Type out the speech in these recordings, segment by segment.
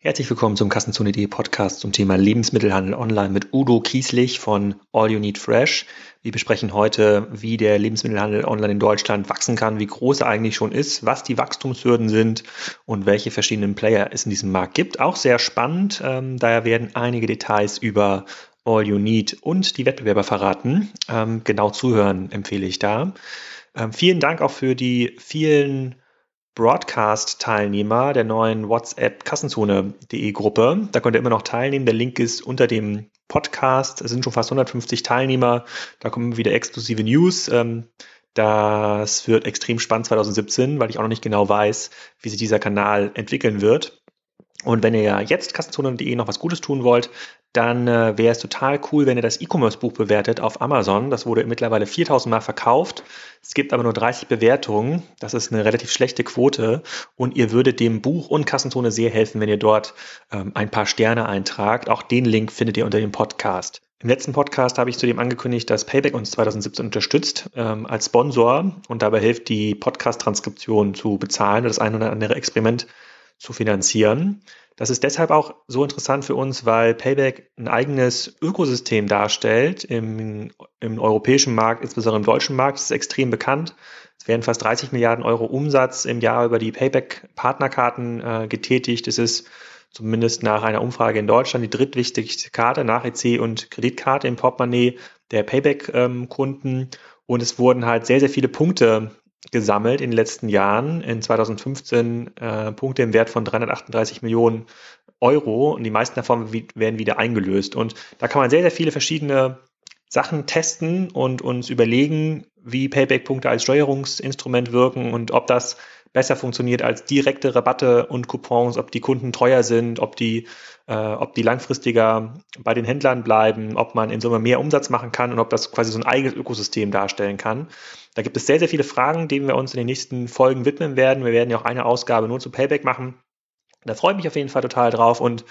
Herzlich willkommen zum Kassenzone.de Podcast zum Thema Lebensmittelhandel online mit Udo Kieslich von All You Need Fresh. Wir besprechen heute, wie der Lebensmittelhandel online in Deutschland wachsen kann, wie groß er eigentlich schon ist, was die Wachstumshürden sind und welche verschiedenen Player es in diesem Markt gibt. Auch sehr spannend, ähm, daher werden einige Details über All You Need und die Wettbewerber verraten. Ähm, genau zuhören empfehle ich da. Ähm, vielen Dank auch für die vielen Broadcast-Teilnehmer der neuen WhatsApp-Kassenzone.de Gruppe. Da könnt ihr immer noch teilnehmen. Der Link ist unter dem Podcast. Es sind schon fast 150 Teilnehmer. Da kommen wieder exklusive News. Ähm, das wird extrem spannend 2017, weil ich auch noch nicht genau weiß, wie sich dieser Kanal entwickeln wird. Und wenn ihr jetzt Kassenzone.de noch was Gutes tun wollt, dann äh, wäre es total cool, wenn ihr das E-Commerce-Buch bewertet auf Amazon. Das wurde mittlerweile 4000 Mal verkauft. Es gibt aber nur 30 Bewertungen. Das ist eine relativ schlechte Quote. Und ihr würdet dem Buch und Kassenzone sehr helfen, wenn ihr dort ähm, ein paar Sterne eintragt. Auch den Link findet ihr unter dem Podcast. Im letzten Podcast habe ich zudem angekündigt, dass Payback uns 2017 unterstützt ähm, als Sponsor und dabei hilft, die Podcast-Transkription zu bezahlen oder das ein oder andere Experiment zu finanzieren. Das ist deshalb auch so interessant für uns, weil Payback ein eigenes Ökosystem darstellt im, im europäischen Markt, insbesondere im deutschen Markt. Ist extrem bekannt. Es werden fast 30 Milliarden Euro Umsatz im Jahr über die Payback-Partnerkarten äh, getätigt. Es ist zumindest nach einer Umfrage in Deutschland die drittwichtigste Karte nach EC und Kreditkarte im Portemonnaie der Payback-Kunden. Ähm, und es wurden halt sehr, sehr viele Punkte gesammelt in den letzten Jahren. In 2015 äh, Punkte im Wert von 338 Millionen Euro und die meisten davon werden wieder eingelöst. Und da kann man sehr, sehr viele verschiedene Sachen testen und uns überlegen, wie Payback-Punkte als Steuerungsinstrument wirken und ob das besser funktioniert als direkte Rabatte und Coupons, ob die Kunden treuer sind, ob die, äh, ob die langfristiger bei den Händlern bleiben, ob man in Summe mehr Umsatz machen kann und ob das quasi so ein eigenes Ökosystem darstellen kann. Da gibt es sehr, sehr viele Fragen, denen wir uns in den nächsten Folgen widmen werden. Wir werden ja auch eine Ausgabe nur zu Payback machen. Da freue ich mich auf jeden Fall total drauf und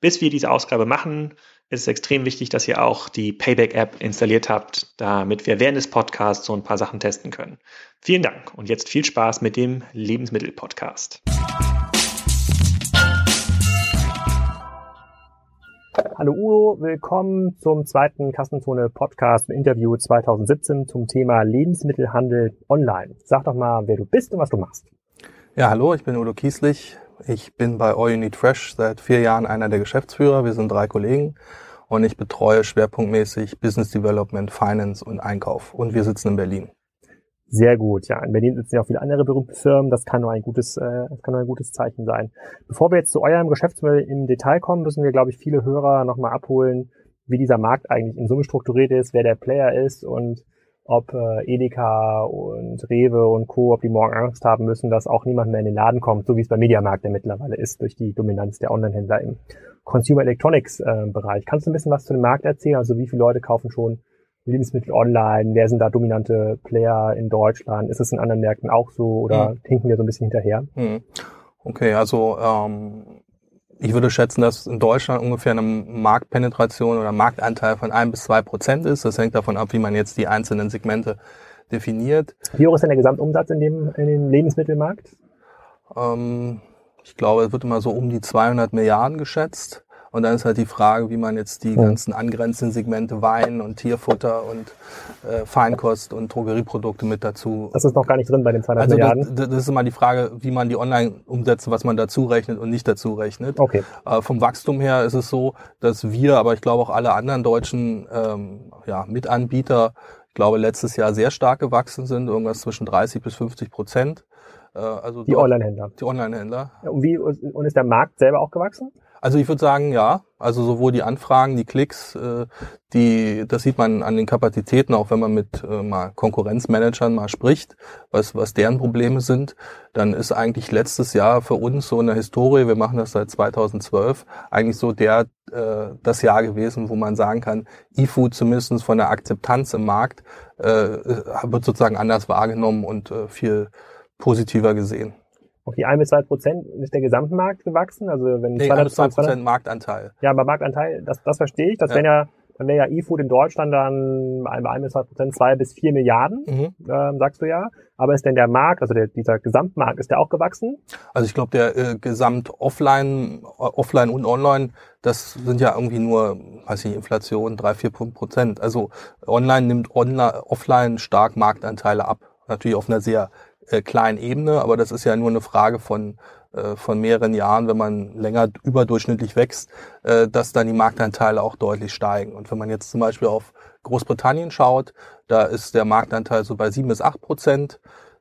bis wir diese Ausgabe machen, ist es extrem wichtig, dass ihr auch die Payback-App installiert habt, damit wir während des Podcasts so ein paar Sachen testen können. Vielen Dank und jetzt viel Spaß mit dem Lebensmittel-Podcast. Hallo Udo, willkommen zum zweiten Kassenzone Podcast Interview 2017 zum Thema Lebensmittelhandel online. Sag doch mal, wer du bist und was du machst. Ja, hallo, ich bin Udo Kieslich, ich bin bei All You Need Fresh seit vier Jahren einer der Geschäftsführer. Wir sind drei Kollegen und ich betreue schwerpunktmäßig Business Development, Finance und Einkauf. Und wir sitzen in Berlin. Sehr gut, ja. In Berlin sitzen ja auch viele andere berühmte Firmen. Das kann nur ein gutes, äh, das kann nur ein gutes Zeichen sein. Bevor wir jetzt zu eurem Geschäftsmodell im Detail kommen, müssen wir, glaube ich, viele Hörer nochmal abholen, wie dieser Markt eigentlich in Summe strukturiert ist, wer der Player ist und ob äh, Edeka und Rewe und Co., ob die morgen Angst haben müssen, dass auch niemand mehr in den Laden kommt, so wie es beim Mediamarkt ja mittlerweile ist, durch die Dominanz der Online-Händler im Consumer Electronics äh, Bereich. Kannst du ein bisschen was zu dem Markt erzählen? Also wie viele Leute kaufen schon Lebensmittel online? Wer sind da dominante Player in Deutschland? Ist es in anderen Märkten auch so oder hm. hinken wir so ein bisschen hinterher? Hm. Okay, also ähm, ich würde schätzen, dass in Deutschland ungefähr eine Marktpenetration oder Marktanteil von ein bis zwei Prozent ist. Das hängt davon ab, wie man jetzt die einzelnen Segmente definiert. Wie hoch ist denn der Gesamtumsatz in dem, in dem Lebensmittelmarkt? Ähm, ich glaube, es wird immer so um die 200 Milliarden geschätzt. Und dann ist halt die Frage, wie man jetzt die ganzen angrenzenden Segmente Wein und Tierfutter und äh, Feinkost und Drogerieprodukte mit dazu. Das ist noch gar nicht drin bei den 200 also Milliarden. Das, das ist immer die Frage, wie man die Online-Umsätze, was man dazu rechnet und nicht dazu rechnet. Okay. Äh, vom Wachstum her ist es so, dass wir, aber ich glaube auch alle anderen deutschen ähm, ja, Mitanbieter, ich glaube letztes Jahr sehr stark gewachsen sind, irgendwas zwischen 30 bis 50 Prozent. Äh, also die Online-Händler. Die Online-Händler. Und wie und ist der Markt selber auch gewachsen? Also ich würde sagen, ja. Also sowohl die Anfragen, die Klicks, äh, die, das sieht man an den Kapazitäten, auch wenn man mit äh, mal Konkurrenzmanagern mal spricht, was, was deren Probleme sind, dann ist eigentlich letztes Jahr für uns so in der Historie, wir machen das seit 2012, eigentlich so der äh, das Jahr gewesen, wo man sagen kann, E-Food zumindest von der Akzeptanz im Markt äh, wird sozusagen anders wahrgenommen und äh, viel positiver gesehen. Okay, ein bis zwei Prozent ist der Gesamtmarkt gewachsen. Also wenn nee, ein bis zwei Prozent Marktanteil. Ja, aber Marktanteil, das, das verstehe ich. Das ja. wären ja dann wäre ja E-Food in Deutschland dann bei ein bis zwei Prozent zwei bis vier Milliarden, mhm. ähm, sagst du ja. Aber ist denn der Markt, also der, dieser Gesamtmarkt, ist der auch gewachsen? Also ich glaube, der äh, Gesamt Offline, Offline und Online, das sind ja irgendwie nur, weiß ich, Inflation drei, vier Prozent. Also Online nimmt Online, Offline stark Marktanteile ab. Natürlich auf einer sehr äh, kleinen Ebene, aber das ist ja nur eine Frage von äh, von mehreren Jahren, wenn man länger überdurchschnittlich wächst, äh, dass dann die Marktanteile auch deutlich steigen. Und wenn man jetzt zum Beispiel auf Großbritannien schaut, da ist der Marktanteil so bei sieben bis acht Prozent.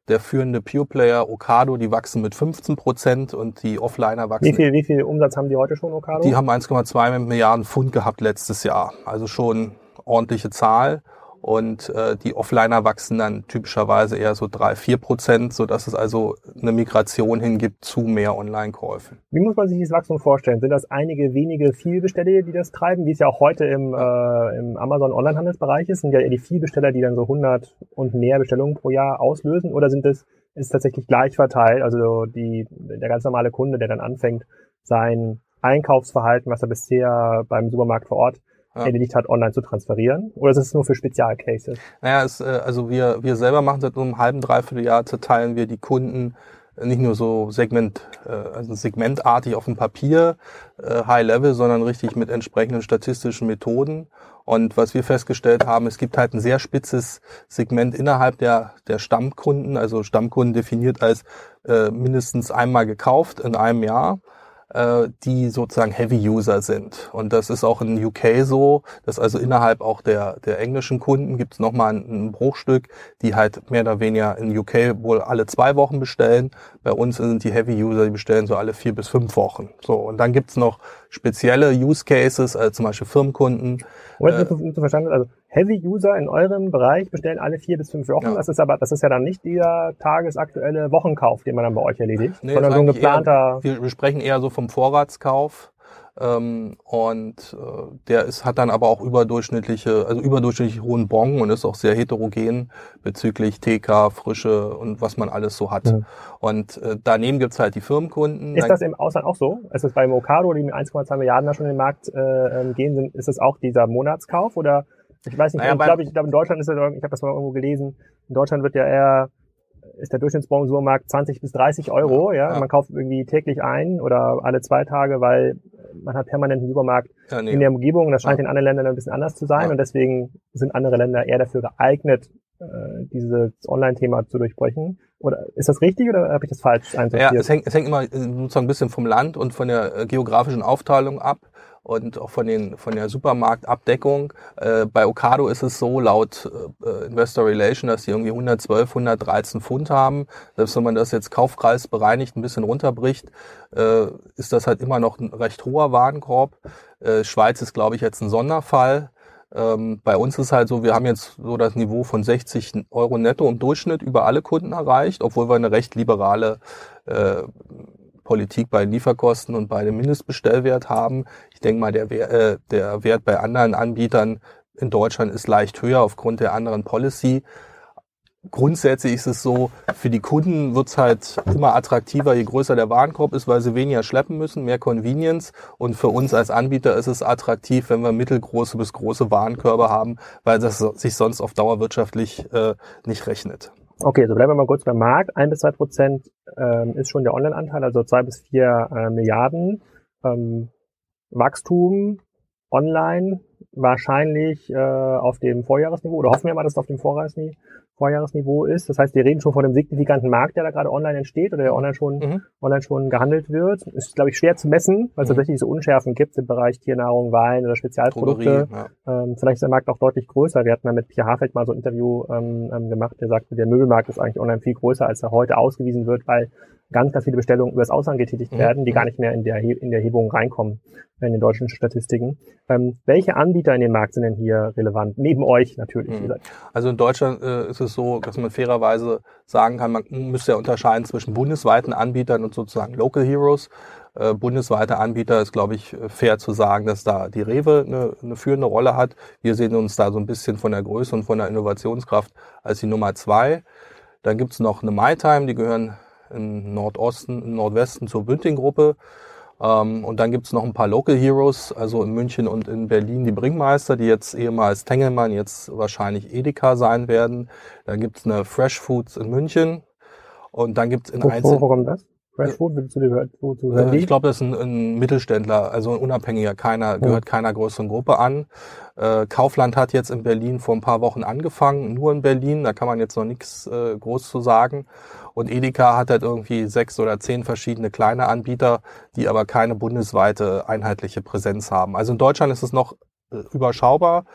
Der führende Pure Player Okado, die wachsen mit 15 Prozent und die Offliner wachsen. Wie viel, wie viel Umsatz haben die heute schon, Okado? Die haben 1,2 Milliarden Pfund gehabt letztes Jahr. Also schon ordentliche Zahl und äh, die Offliner wachsen dann typischerweise eher so drei, vier Prozent, so dass es also eine Migration hingibt zu mehr Online-Käufen. Wie muss man sich dieses Wachstum vorstellen? Sind das einige wenige Vielbesteller, die das treiben, wie es ja auch heute im, äh, im Amazon Online-Handelsbereich ist? Sind ja eher die Vielbesteller, die dann so 100 und mehr Bestellungen pro Jahr auslösen? Oder sind es ist tatsächlich gleich verteilt? Also die, der ganz normale Kunde, der dann anfängt, sein Einkaufsverhalten, was er bisher beim Supermarkt vor Ort ja. erledigt hat, online zu transferieren? Oder ist es nur für Spezialcases? Naja, es, äh, also wir, wir selber machen seit einem halben, dreiviertel Jahr, zerteilen wir die Kunden nicht nur so Segment, äh, also segmentartig auf dem Papier, äh, High Level, sondern richtig mit entsprechenden statistischen Methoden. Und was wir festgestellt haben, es gibt halt ein sehr spitzes Segment innerhalb der, der Stammkunden, also Stammkunden definiert als äh, mindestens einmal gekauft in einem Jahr äh, die sozusagen Heavy-User sind. Und das ist auch in UK so, dass also innerhalb auch der, der englischen Kunden gibt es nochmal ein, ein Bruchstück, die halt mehr oder weniger in UK wohl alle zwei Wochen bestellen. Bei uns sind die Heavy-User, die bestellen so alle vier bis fünf Wochen. So, und dann gibt's noch spezielle Use Cases, also zum Beispiel Firmenkunden. Moment, äh, verstanden, also Heavy-User in eurem Bereich bestellen alle vier bis fünf Wochen. Ja. Das ist aber, das ist ja dann nicht der tagesaktuelle Wochenkauf, den man dann bei euch erledigt, nee, sondern so ein geplanter. Eher, wir sprechen eher so vom Vorratskauf. Ähm, und äh, der ist, hat dann aber auch überdurchschnittliche, also überdurchschnittlich hohen Bon und ist auch sehr heterogen bezüglich TK, Frische und was man alles so hat. Mhm. Und äh, daneben gibt's halt die Firmenkunden. Ist das im Ausland auch so? Ist es bei Mokado, die mit 1,2 Milliarden da schon in den Markt äh, ähm, gehen, sind, ist es auch dieser Monatskauf oder ich weiß nicht, naja, ich glaube, ich glaube in Deutschland ist es, ich habe das mal irgendwo gelesen, in Deutschland wird ja eher ist der Durchschnittsbon 20 bis 30 Euro, ja, ja. Man kauft irgendwie täglich ein oder alle zwei Tage, weil man hat permanent einen Supermarkt ja, nee. in der Umgebung. Das scheint ja. in anderen Ländern ein bisschen anders zu sein und deswegen sind andere Länder eher dafür geeignet, äh, dieses Online-Thema zu durchbrechen. Oder ist das richtig oder habe ich das falsch einsortiert? Ja, es hängt, es hängt immer sozusagen ein bisschen vom Land und von der äh, geografischen Aufteilung ab und auch von den von der Supermarktabdeckung. Äh, bei Ocado ist es so laut äh, Investor Relation, dass die irgendwie 112, 113 Pfund haben. Selbst wenn man das jetzt Kaufkreis bereinigt ein bisschen runterbricht, äh, ist das halt immer noch ein recht hoher Warenkorb. Äh, Schweiz ist, glaube ich, jetzt ein Sonderfall. Ähm, bei uns ist halt so, wir haben jetzt so das Niveau von 60 Euro netto im Durchschnitt über alle Kunden erreicht, obwohl wir eine recht liberale äh, Politik bei Lieferkosten und bei dem Mindestbestellwert haben. Ich denke mal, der, äh, der Wert bei anderen Anbietern in Deutschland ist leicht höher aufgrund der anderen Policy. Grundsätzlich ist es so, für die Kunden wird es halt immer attraktiver, je größer der Warenkorb ist, weil sie weniger schleppen müssen, mehr Convenience. Und für uns als Anbieter ist es attraktiv, wenn wir mittelgroße bis große Warenkörbe haben, weil das sich sonst auf Dauer wirtschaftlich äh, nicht rechnet. Okay, so bleiben wir mal kurz beim Markt. Ein bis zwei Prozent ähm, ist schon der Online-Anteil, also zwei bis vier äh, Milliarden. Ähm, Wachstum online wahrscheinlich äh, auf dem Vorjahresniveau oder hoffen wir mal, dass es auf dem Vorjahresniveau, Vorjahresniveau ist. Das heißt, wir reden schon von einem signifikanten Markt, der da gerade online entsteht oder der online schon, mhm. online schon gehandelt wird. Ist, glaube ich, schwer zu messen, weil es mhm. tatsächlich so Unschärfen gibt im Bereich Tiernahrung, Wein oder Spezialprodukte. Drogerie, ja. ähm, vielleicht ist der Markt auch deutlich größer. Wir hatten da mit Pierre Hafeld mal so ein Interview ähm, ähm gemacht, der sagte, der Möbelmarkt ist eigentlich online viel größer, als er heute ausgewiesen wird, weil ganz, ganz viele Bestellungen übers Ausland getätigt mhm. werden, die gar nicht mehr in der, in der Hebung reinkommen in den deutschen Statistiken. Ähm, welche Anbieter in dem Markt sind denn hier relevant? Neben euch natürlich. Mhm. Also in Deutschland äh, ist es so, dass man fairerweise sagen kann, man müsste ja unterscheiden zwischen bundesweiten Anbietern und sozusagen Local Heroes. Äh, bundesweite Anbieter ist, glaube ich, fair zu sagen, dass da die Rewe eine, eine führende Rolle hat. Wir sehen uns da so ein bisschen von der Größe und von der Innovationskraft als die Nummer zwei. Dann gibt's noch eine MyTime, die gehören im Nordosten, im Nordwesten zur Bünding-Gruppe. Ähm, und dann gibt's noch ein paar Local Heroes, also in München und in Berlin die Bringmeister, die jetzt ehemals Tengelmann, jetzt wahrscheinlich Edeka sein werden. Dann gibt's eine Fresh Foods in München. Und dann gibt's in Wo, einzelnen... kommt das? Fresh Food, würdest du dir zu hören Äh? Ich glaube, das ist ein, ein Mittelständler, also ein Unabhängiger, keiner, gehört keiner größeren Gruppe an. Äh, Kaufland hat jetzt in Berlin vor ein paar Wochen angefangen, nur in Berlin, da kann man jetzt noch nichts äh, groß zu sagen. Und Edeka hat halt irgendwie sechs oder zehn verschiedene kleine Anbieter, die aber keine bundesweite einheitliche Präsenz haben. Also in Deutschland ist es noch äh, überschaubar.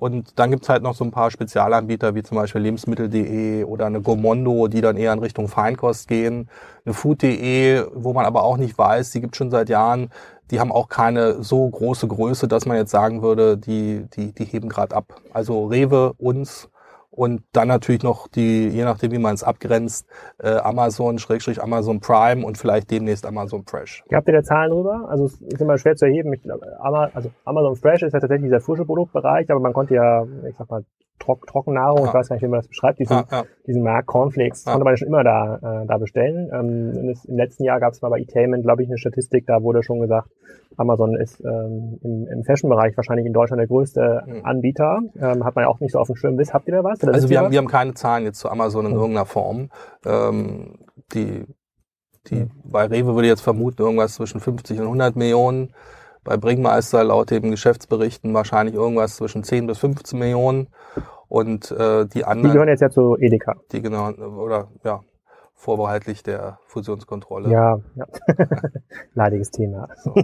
Und dann gibt's halt noch so ein paar Spezialanbieter, wie zum Beispiel Lebensmittel.de oder eine Gomondo, die dann eher in Richtung Feinkost gehen. Eine Food.de, wo man aber auch nicht weiß, die gibt schon seit Jahren, die haben auch keine so große Größe, dass man jetzt sagen würde, die, die, die heben gerade ab. Also Rewe, uns und dann natürlich noch die, je nachdem wie man es abgrenzt, äh, Amazon, Schrägstrich Amazon Prime und vielleicht demnächst Amazon Fresh. Habt ihr da Zahlen drüber? Also es ist immer schwer zu erheben. Ich also Amazon Fresh ist ja tatsächlich dieser frische Produktbereich, aber man konnte ja, ich sag mal, Trock Trockennahrung, ich weiß gar nicht, wie man das beschreibt, diesen, diesen Markt Cornflakes, konnte man ja schon immer da, äh, da bestellen. Ähm, Im letzten Jahr gab es mal bei Etainment, glaube ich, eine Statistik, da wurde schon gesagt, Amazon ist ähm, im, im Fashion-Bereich wahrscheinlich in Deutschland der größte Mhm. Anbieter. Ähm, hat man ja auch nicht so auf dem Schirm. Wisst, habt ihr da was? Oder Also wir haben, was? wir haben keine Zahlen jetzt zu Amazon in Mhm. irgendeiner Form. Ähm, die, die, Mhm. bei Rewe würde ich jetzt vermuten, irgendwas zwischen 50 und 100 Millionen. Bei Bringmeister laut den Geschäftsberichten wahrscheinlich irgendwas zwischen 10 bis 15 Millionen. Und äh, die Die anderen, gehören jetzt ja zu Edeka. die genau, oder ja, vorbehaltlich der Fusionskontrolle. Ja, ja. Leidiges Thema. So.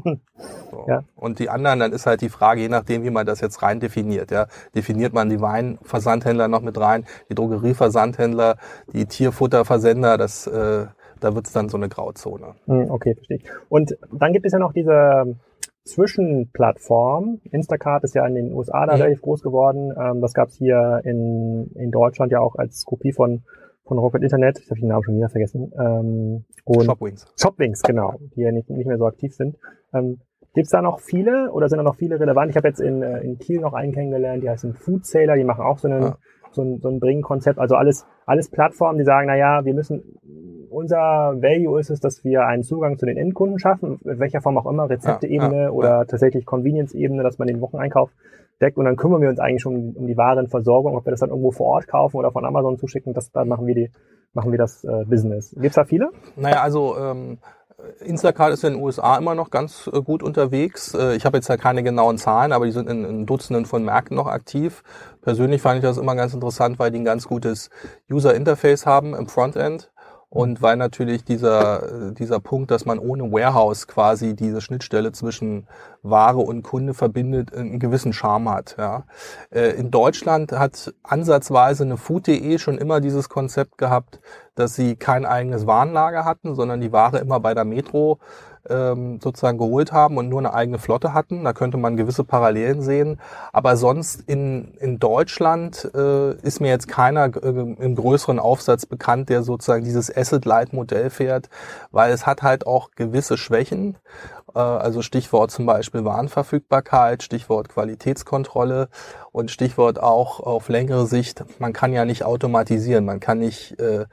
So. Ja. Und die anderen, dann ist halt die Frage, je nachdem, wie man das jetzt rein definiert. Ja. Definiert man die Weinversandhändler noch mit rein, die Drogerieversandhändler, die Tierfutterversender, das, äh, da wird's dann so eine Grauzone. Hm, Okay, verstehe ich. Und dann gibt es ja noch diese Zwischenplattform. Instacart ist ja in den USA da Mhm. relativ groß geworden. Ähm, das gab es hier in, in Deutschland ja auch als Kopie von, von Rocket Internet. Ich habe den Namen schon wieder vergessen. Ähm, und Shopwings. Shopwings, genau, die ja nicht, nicht mehr so aktiv sind. Ähm, Gibt es da noch viele oder sind da noch viele relevant? Ich habe jetzt in, äh, in Kiel noch einen kennengelernt, die heißen Food Sailor, die machen auch so, einen, Ja. so ein, so ein Bringen-Konzept. Also alles, alles Plattformen, die sagen, na ja, wir müssen, unser Value ist es, dass wir einen Zugang zu den Endkunden schaffen, in welcher Form auch immer, Rezepte-Ebene Ja, ja, oder tatsächlich Convenience-Ebene, dass man den Wocheneinkauf deckt und dann kümmern wir uns eigentlich schon um, um die Warenversorgung, ob wir das dann irgendwo vor Ort kaufen oder von Amazon zuschicken, das, dann machen wir die, machen wir das äh, Business. Gibt's da viele? Naja, also ähm, Instacart ist in den USA immer noch ganz äh, gut unterwegs. Äh, ich habe jetzt ja keine genauen Zahlen, aber die sind in, in Dutzenden von Märkten noch aktiv. Persönlich fand ich das immer ganz interessant, weil die ein ganz gutes User Interface haben im Frontend. Und weil natürlich dieser, äh, dieser Punkt, dass man ohne Warehouse quasi diese Schnittstelle zwischen Ware und Kunde verbindet, einen gewissen Charme hat. Ja. Äh, In Deutschland hat ansatzweise eine Food.de schon immer dieses Konzept gehabt, dass sie kein eigenes Warenlager hatten, sondern die Ware immer bei der Metro ähm, sozusagen geholt haben und nur eine eigene Flotte hatten. Da könnte man gewisse Parallelen sehen. Aber sonst in, in Deutschland äh, ist mir jetzt keiner äh, im größeren Aufsatz bekannt, der sozusagen dieses Asset-Light-Modell fährt, weil es hat halt auch gewisse Schwächen. Äh, also Stichwort zum Beispiel Warenverfügbarkeit, Stichwort Qualitätskontrolle und Stichwort auch auf längere Sicht, man kann ja nicht automatisieren, man kann nicht äh,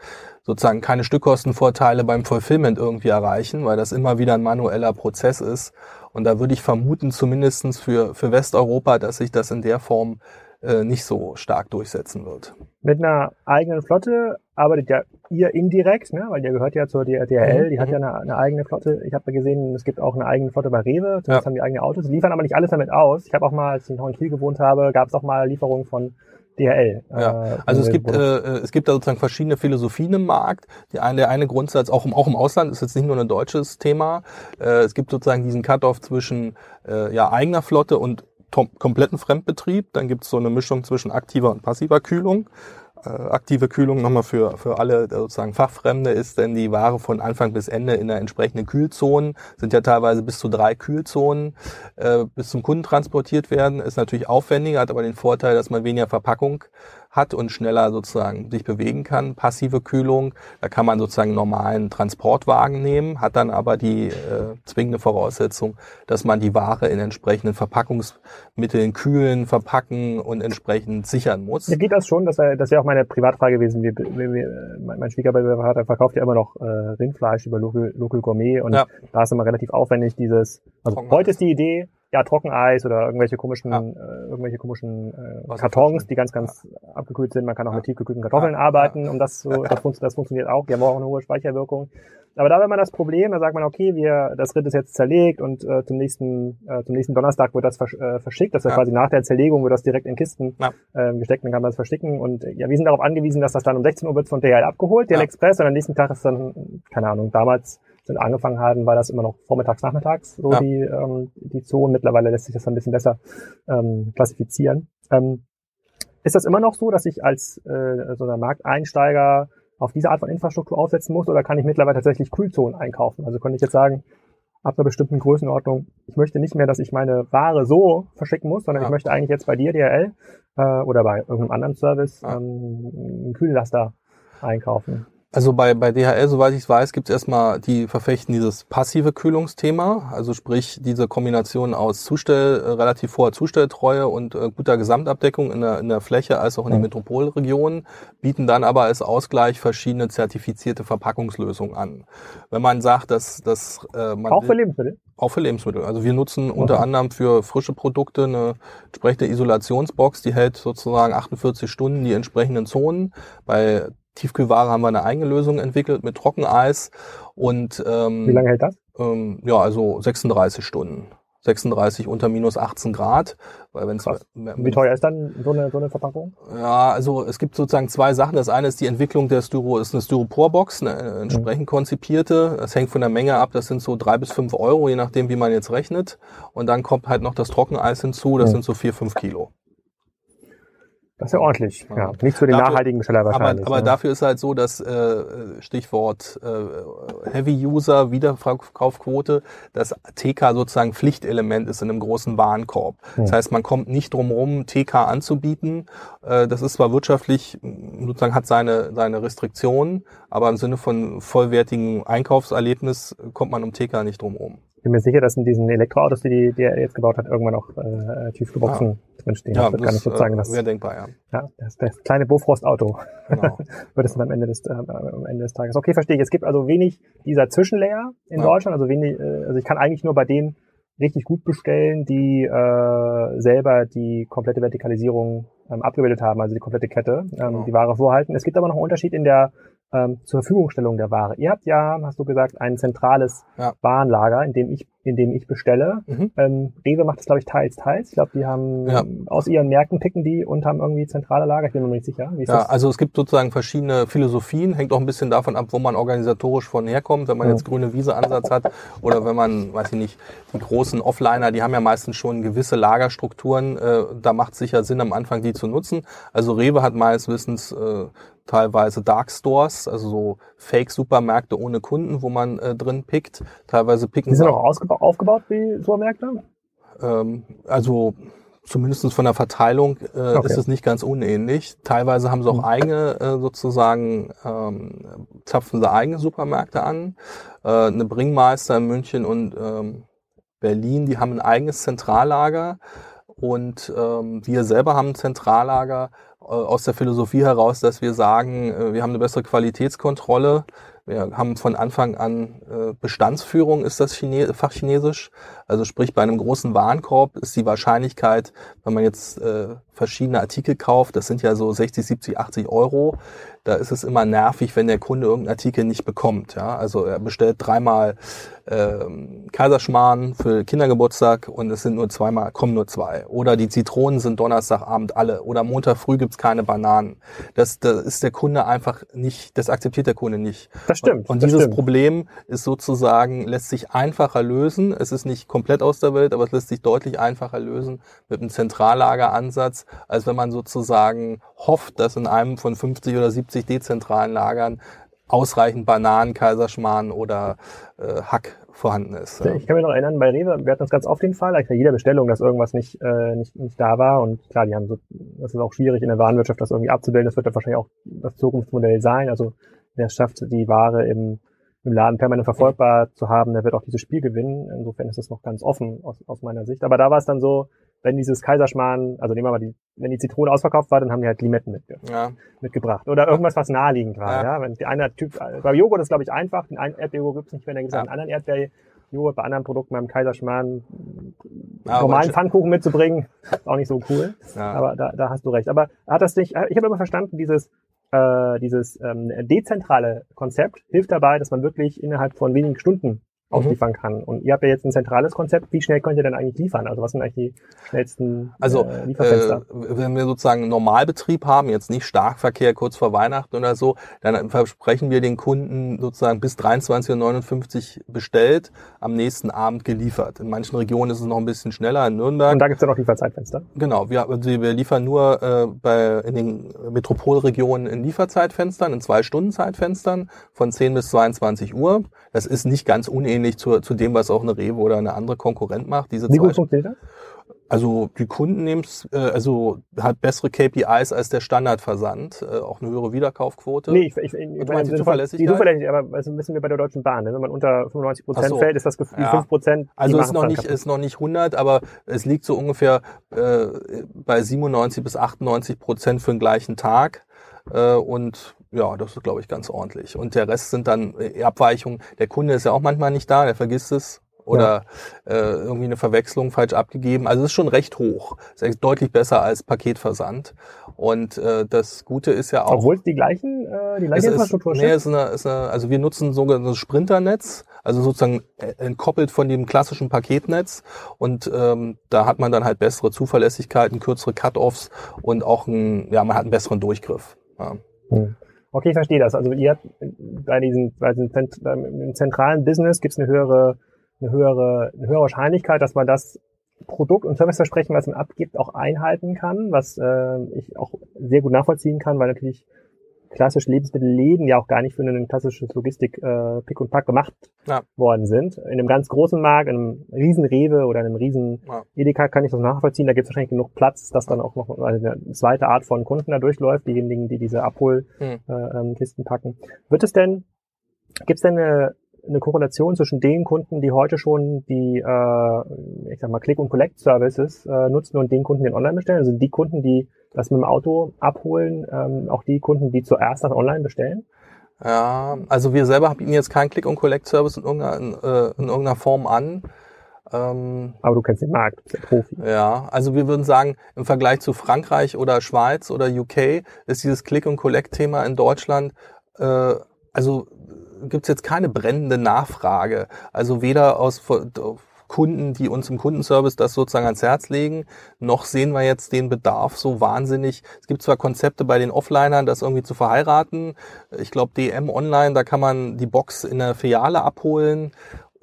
sozusagen keine Stückkostenvorteile beim Fulfillment irgendwie erreichen, weil das immer wieder ein manueller Prozess ist. Und da würde ich vermuten, zumindestens für, für Westeuropa, dass sich das in der Form äh, nicht so stark durchsetzen wird. Mit einer eigenen Flotte arbeitet ja ihr indirekt, ne? weil ihr gehört ja zur DHL, Mhm, die hat ja eine, eine eigene Flotte. Ich habe gesehen, es gibt auch eine eigene Flotte bei Rewe, zumindest Ja. haben die eigene Autos, liefern aber nicht alles damit aus. Ich habe auch mal, als ich noch in Kiel gewohnt habe, gab es auch mal Lieferungen von DHL. Ja, äh, Also es gibt, Produkten. äh, es gibt da sozusagen verschiedene Philosophien im Markt. Die eine, der eine Grundsatz, auch im, auch im Ausland, ist jetzt nicht nur ein deutsches Thema. Äh, es gibt sozusagen diesen Cut-off zwischen äh, ja, eigener Flotte und kompletten Fremdbetrieb. Dann gibt es so eine Mischung zwischen aktiver und passiver Kühlung. Äh, aktive Kühlung nochmal für, für alle sozusagen Fachfremde ist denn die Ware von Anfang bis Ende in der entsprechenden Kühlzonen, sind ja teilweise bis zu drei Kühlzonen, äh, bis zum Kunden transportiert werden. Ist natürlich aufwendiger, hat aber den Vorteil, dass man weniger Verpackung hat und schneller sozusagen sich bewegen kann. Passive Kühlung, da kann man sozusagen einen normalen Transportwagen nehmen, hat dann aber die äh, zwingende Voraussetzung, dass man die Ware in entsprechenden Verpackungsmitteln kühlen, verpacken und entsprechend sichern muss. Ja, geht das schon? Das wäre das wär auch meine Privatfrage gewesen. Wir, wir, wir, mein Schwiegervater verkauft ja immer noch äh, Rindfleisch über Local, Local Gourmet und ja. da ist immer relativ aufwendig dieses, also heute ist die Idee, ja, Trockeneis oder irgendwelche komischen, ja. äh, irgendwelche komischen äh, Kartons, die ganz, ganz ja. abgekühlt sind. Man kann auch mit tiefgekühlten Kartoffeln ja. arbeiten, um das so, das, fun das funktioniert auch. Die haben auch eine hohe Speicherwirkung. Aber da wäre man das Problem, da sagt man, okay, wir, das Rind ist jetzt zerlegt und äh, zum nächsten, äh, zum nächsten Donnerstag wird das versch äh, verschickt. Das ja. quasi nach der Zerlegung wird das direkt in Kisten ja. äh, gesteckt, dann kann man das verschicken. Und ja, wir sind darauf angewiesen, dass das dann um 16 Uhr wird von DHL abgeholt, DHL ja. Express, und am nächsten Tag ist dann, keine Ahnung, damals sind angefangen haben, war das immer noch vormittags, nachmittags, so ja. die, ähm, die Zonen. Mittlerweile lässt sich das ein bisschen besser ähm, klassifizieren. Ähm, ist das immer noch so, dass ich als äh, so ein Markteinsteiger auf diese Art von Infrastruktur aufsetzen muss oder kann ich mittlerweile tatsächlich Kühlzonen einkaufen? Also könnte ich jetzt sagen, ab einer bestimmten Größenordnung, ich möchte nicht mehr, dass ich meine Ware so verschicken muss, sondern ja. ich möchte eigentlich jetzt bei dir, DRL, äh, oder bei irgendeinem anderen Service ähm, einen Kühllaster einkaufen. Also bei, bei DHL, soweit ich weiß, gibt es erstmal, die verfechten dieses passive Kühlungsthema, also sprich diese Kombination aus Zustell, äh, relativ hoher Zustelltreue und äh, guter Gesamtabdeckung in der, in der Fläche als auch in den Metropolregionen, bieten dann aber als Ausgleich verschiedene zertifizierte Verpackungslösungen an. Wenn man sagt, dass, dass äh, man... Auch für Lebensmittel? Auch für Lebensmittel. Also wir nutzen okay. unter anderem für frische Produkte eine entsprechende Isolationsbox, die hält sozusagen 48 Stunden die entsprechenden Zonen. Bei Tiefkühlware haben wir eine eigene Lösung entwickelt mit Trockeneis und ähm, wie lange hält das? Ähm, ja, also 36 Stunden. 36 unter minus 18 Grad. Weil wenn's, Wie teuer ist dann so eine, so eine Verpackung? Ja, also es gibt sozusagen zwei Sachen. Das eine ist die Entwicklung der Styro, ist eine Styroporbox, eine äh, entsprechend mhm. konzipierte. Das hängt von der Menge ab. Das sind so drei bis fünf Euro, je nachdem, wie man jetzt rechnet. Und dann kommt halt noch das Trockeneis hinzu. Das mhm. sind so vier, fünf Kilo. Das ist ja ordentlich. Ja. Nicht für den dafür, nachhaltigen Besteller wahrscheinlich. Aber, aber ne? dafür ist halt so, dass äh, Stichwort äh, Heavy User Wiederverkaufquote, das TK sozusagen Pflichtelement ist in einem großen Warenkorb. Hm. Das heißt, man kommt nicht drum rum, TK anzubieten. Äh, das ist zwar wirtschaftlich sozusagen hat seine seine Restriktionen, aber im Sinne von vollwertigen Einkaufserlebnis kommt man um TK nicht drum rum bin mir sicher, dass in diesen Elektroautos, die, die er jetzt gebaut hat, irgendwann auch äh, Tiefkühlboxen ja. drinstehen. Ja, das, das kann ich sozusagen, das wäre denkbar, ja. Ja, das, das kleine Bofrost-Auto genau. wird es dann am Ende des äh, am Ende des Tages. Okay, verstehe ich. Es gibt also wenig dieser Zwischenlayer in ja. Deutschland, also wenig, äh, also ich kann eigentlich nur bei denen richtig gut bestellen, die äh, selber die komplette Vertikalisierung ähm, abgebildet haben, also die komplette Kette, ähm, genau. die Ware vorhalten. Es gibt aber noch einen Unterschied in der ähm, zur Verfügungstellung der Ware. Ihr habt ja, hast du gesagt, ein zentrales ja. Warenlager, in dem ich, in dem ich bestelle. Mhm. Ähm, Rewe macht das, glaube ich, teils, teils. Ich glaube, die haben ja. aus ihren Märkten picken die und haben irgendwie zentrale Lager. Ich bin mir nicht sicher. Wie ist ja, das? also es gibt sozusagen verschiedene Philosophien, hängt auch ein bisschen davon ab, wo man organisatorisch von herkommt. Wenn man jetzt grüne Wiese-Ansatz hat oder wenn man, weiß ich nicht, die großen Offliner, die haben ja meistens schon gewisse Lagerstrukturen. Äh, da macht es sicher Sinn, am Anfang die zu nutzen. Also Rewe hat meines Wissens äh, teilweise Dark Stores, also so Fake-Supermärkte ohne Kunden, wo man äh, drin pickt. Teilweise picken Die sind auch aufgebaut wie Supermärkte? Ähm, also zumindest von der Verteilung äh, okay. ist es nicht ganz unähnlich. Teilweise haben sie auch mhm. eigene, äh, sozusagen, ähm, zapfen sie eigene Supermärkte an. Äh, eine Bringmeister in München und ähm, Berlin, die haben ein eigenes Zentrallager. Und ähm, wir selber haben ein Zentrallager äh, aus der Philosophie heraus, dass wir sagen, äh, wir haben eine bessere Qualitätskontrolle. Wir haben von Anfang an äh, Bestandsführung, ist das Chine Fachchinesisch. Also sprich, bei einem großen Warenkorb ist die Wahrscheinlichkeit, wenn man jetzt verschiedene Artikel kauft, das sind ja so 60, 70, 80 Euro, da ist es immer nervig, wenn der Kunde irgendeinen Artikel nicht bekommt. Ja? Also er bestellt dreimal ähm, Kaiserschmarrn für Kindergeburtstag und es sind nur zweimal, kommen nur zwei. Oder die Zitronen sind Donnerstagabend alle. Oder Montag früh gibt's keine Bananen. Das, das ist der Kunde einfach nicht, das akzeptiert der Kunde nicht. Das stimmt. Und, und dieses stimmt. Problem ist sozusagen, lässt sich einfacher lösen. Es ist nicht komplett aus der Welt, aber es lässt sich deutlich einfacher lösen mit einem Zentrallageransatz, als wenn man sozusagen hofft, dass in einem von 50 oder 70 dezentralen Lagern ausreichend Bananen, Kaiserschmarrn oder äh, Hack vorhanden ist. Ich kann mich noch erinnern, bei Rewe, wir hatten das ganz oft den Fall, bei jeder Bestellung, dass irgendwas nicht, äh, nicht, nicht da war. Und klar, die haben so, das ist auch schwierig in der Warenwirtschaft, das irgendwie abzubilden. Das wird dann wahrscheinlich auch das Zukunftsmodell sein. Also wer es schafft, die Ware im, im Laden permanent verfolgbar zu haben, der wird auch dieses Spiel gewinnen. Insofern ist das noch ganz offen aus, aus meiner Sicht. Aber da war es dann so, wenn dieses Kaiserschmarrn, also nehmen wir mal die, wenn die Zitrone ausverkauft war, dann haben die halt Limetten mitge ja. mitgebracht. Oder irgendwas, was naheliegend war. Ja. ja? Wenn die eine Typ, bei Joghurt ist glaube ich einfach, den einen Erdbeerjoghurt gibt's nicht mehr, dann gibt's ja. einen anderen Erdbeerjoghurt, bei anderen Produkten beim Kaiserschmarrn ja, normalen Pfannkuchen mitzubringen, ist auch nicht so cool. Ja. Aber da, da hast du recht. Aber hat das nicht, ich habe immer verstanden, dieses äh, dieses ähm, dezentrale Konzept hilft dabei, dass man wirklich innerhalb von wenigen Stunden ausliefern mhm. kann. Und ihr habt ja jetzt ein zentrales Konzept. Wie schnell könnt ihr denn eigentlich liefern? Also was sind eigentlich die schnellsten also, äh, Lieferfenster? Äh, wenn wir sozusagen einen Normalbetrieb haben, jetzt nicht Starkverkehr kurz vor Weihnachten oder so, dann versprechen wir den Kunden sozusagen bis 23.59 Uhr bestellt, am nächsten Abend geliefert. In manchen Regionen ist es noch ein bisschen schneller, in Nürnberg. Und da gibt es ja noch Lieferzeitfenster? Genau, wir, also wir liefern nur äh, bei, in den Metropolregionen in Lieferzeitfenstern, in zwei Stunden Zeitfenstern von 10 bis 22 Uhr. Das ist nicht ganz unähnlich zu, zu dem, was auch eine Rewe oder eine andere Konkurrent macht. Diese Wie gut funktioniert das? Also die Kunden nehmen äh, also hat bessere KPIs als der Standardversand, äh, auch eine höhere Wiederkaufquote. Nee, ich, ich, ich meine die Zuverlässigkeit. Die Zuverlässigkeit, aber also wissen wir bei der Deutschen Bahn, ne? wenn man unter 95 Prozent so. fällt, ist das Gefühl ja. 5 Prozent. Also ist noch nicht ist noch nicht 100, aber es liegt so ungefähr äh, bei 97 bis 98 Prozent für den gleichen Tag äh, und ja, das ist, glaube ich, ganz ordentlich. Und der Rest sind dann äh, Abweichungen. Der Kunde ist ja auch manchmal nicht da, der vergisst es oder ja. äh, irgendwie eine Verwechslung falsch abgegeben. Also es ist schon recht hoch. Ist deutlich besser als Paketversand. Und äh, das Gute ist ja auch. Obwohl es die gleichen, äh, die gleiche Infrastruktur ist. Nee, ist eine, ist eine, also wir nutzen sogenanntes Sprinternetz, also sozusagen äh, entkoppelt von dem klassischen Paketnetz. Und ähm, da hat man dann halt bessere Zuverlässigkeiten, kürzere Cut-offs und auch ein, ja, man hat einen besseren Durchgriff. Ja. Hm. Okay, ich verstehe das. Also ihr habt bei diesem, bei diesem zentralen Business gibt es eine höhere, eine höhere, eine höhere Wahrscheinlichkeit, dass man das Produkt- und Serviceversprechen, was man abgibt, auch einhalten kann, was äh, ich auch sehr gut nachvollziehen kann, weil natürlich klassische Lebensmittelläden ja auch gar nicht für ein klassisches Logistik äh, Pick und Pack gemacht ja. worden sind. In einem ganz großen Markt, in einem riesen Rewe oder einem riesen ja. Edeka kann ich das nachvollziehen. Da gibt es wahrscheinlich genug Platz, dass dann auch noch also eine zweite Art von Kunden da durchläuft, diejenigen, die diese Abholkisten hm. äh, ähm, packen. Wird es denn, gibt es denn eine, eine Korrelation zwischen den Kunden, die heute schon die, äh, ich sag mal, Click- und Collect-Services äh, nutzen und den Kunden, die online bestellen? Also die Kunden, die das mit dem Auto abholen, ähm, auch die Kunden, die zuerst das online bestellen? Ja, also wir selber bieten jetzt keinen Click- und Collect-Service in irgendeiner, in, äh, in irgendeiner Form an. Ähm, Aber du kennst den Markt, bist der Profi. Ja, also wir würden sagen, im Vergleich zu Frankreich oder Schweiz oder UK ist dieses Click- und Collect-Thema in Deutschland, äh, also gibt's jetzt keine brennende Nachfrage. Also weder aus Kunden, die uns im Kundenservice das sozusagen ans Herz legen. Noch sehen wir jetzt den Bedarf so wahnsinnig. Es gibt zwar Konzepte bei den Offlinern, das irgendwie zu verheiraten. Ich glaube, DM Online, da kann man die Box in der Filiale abholen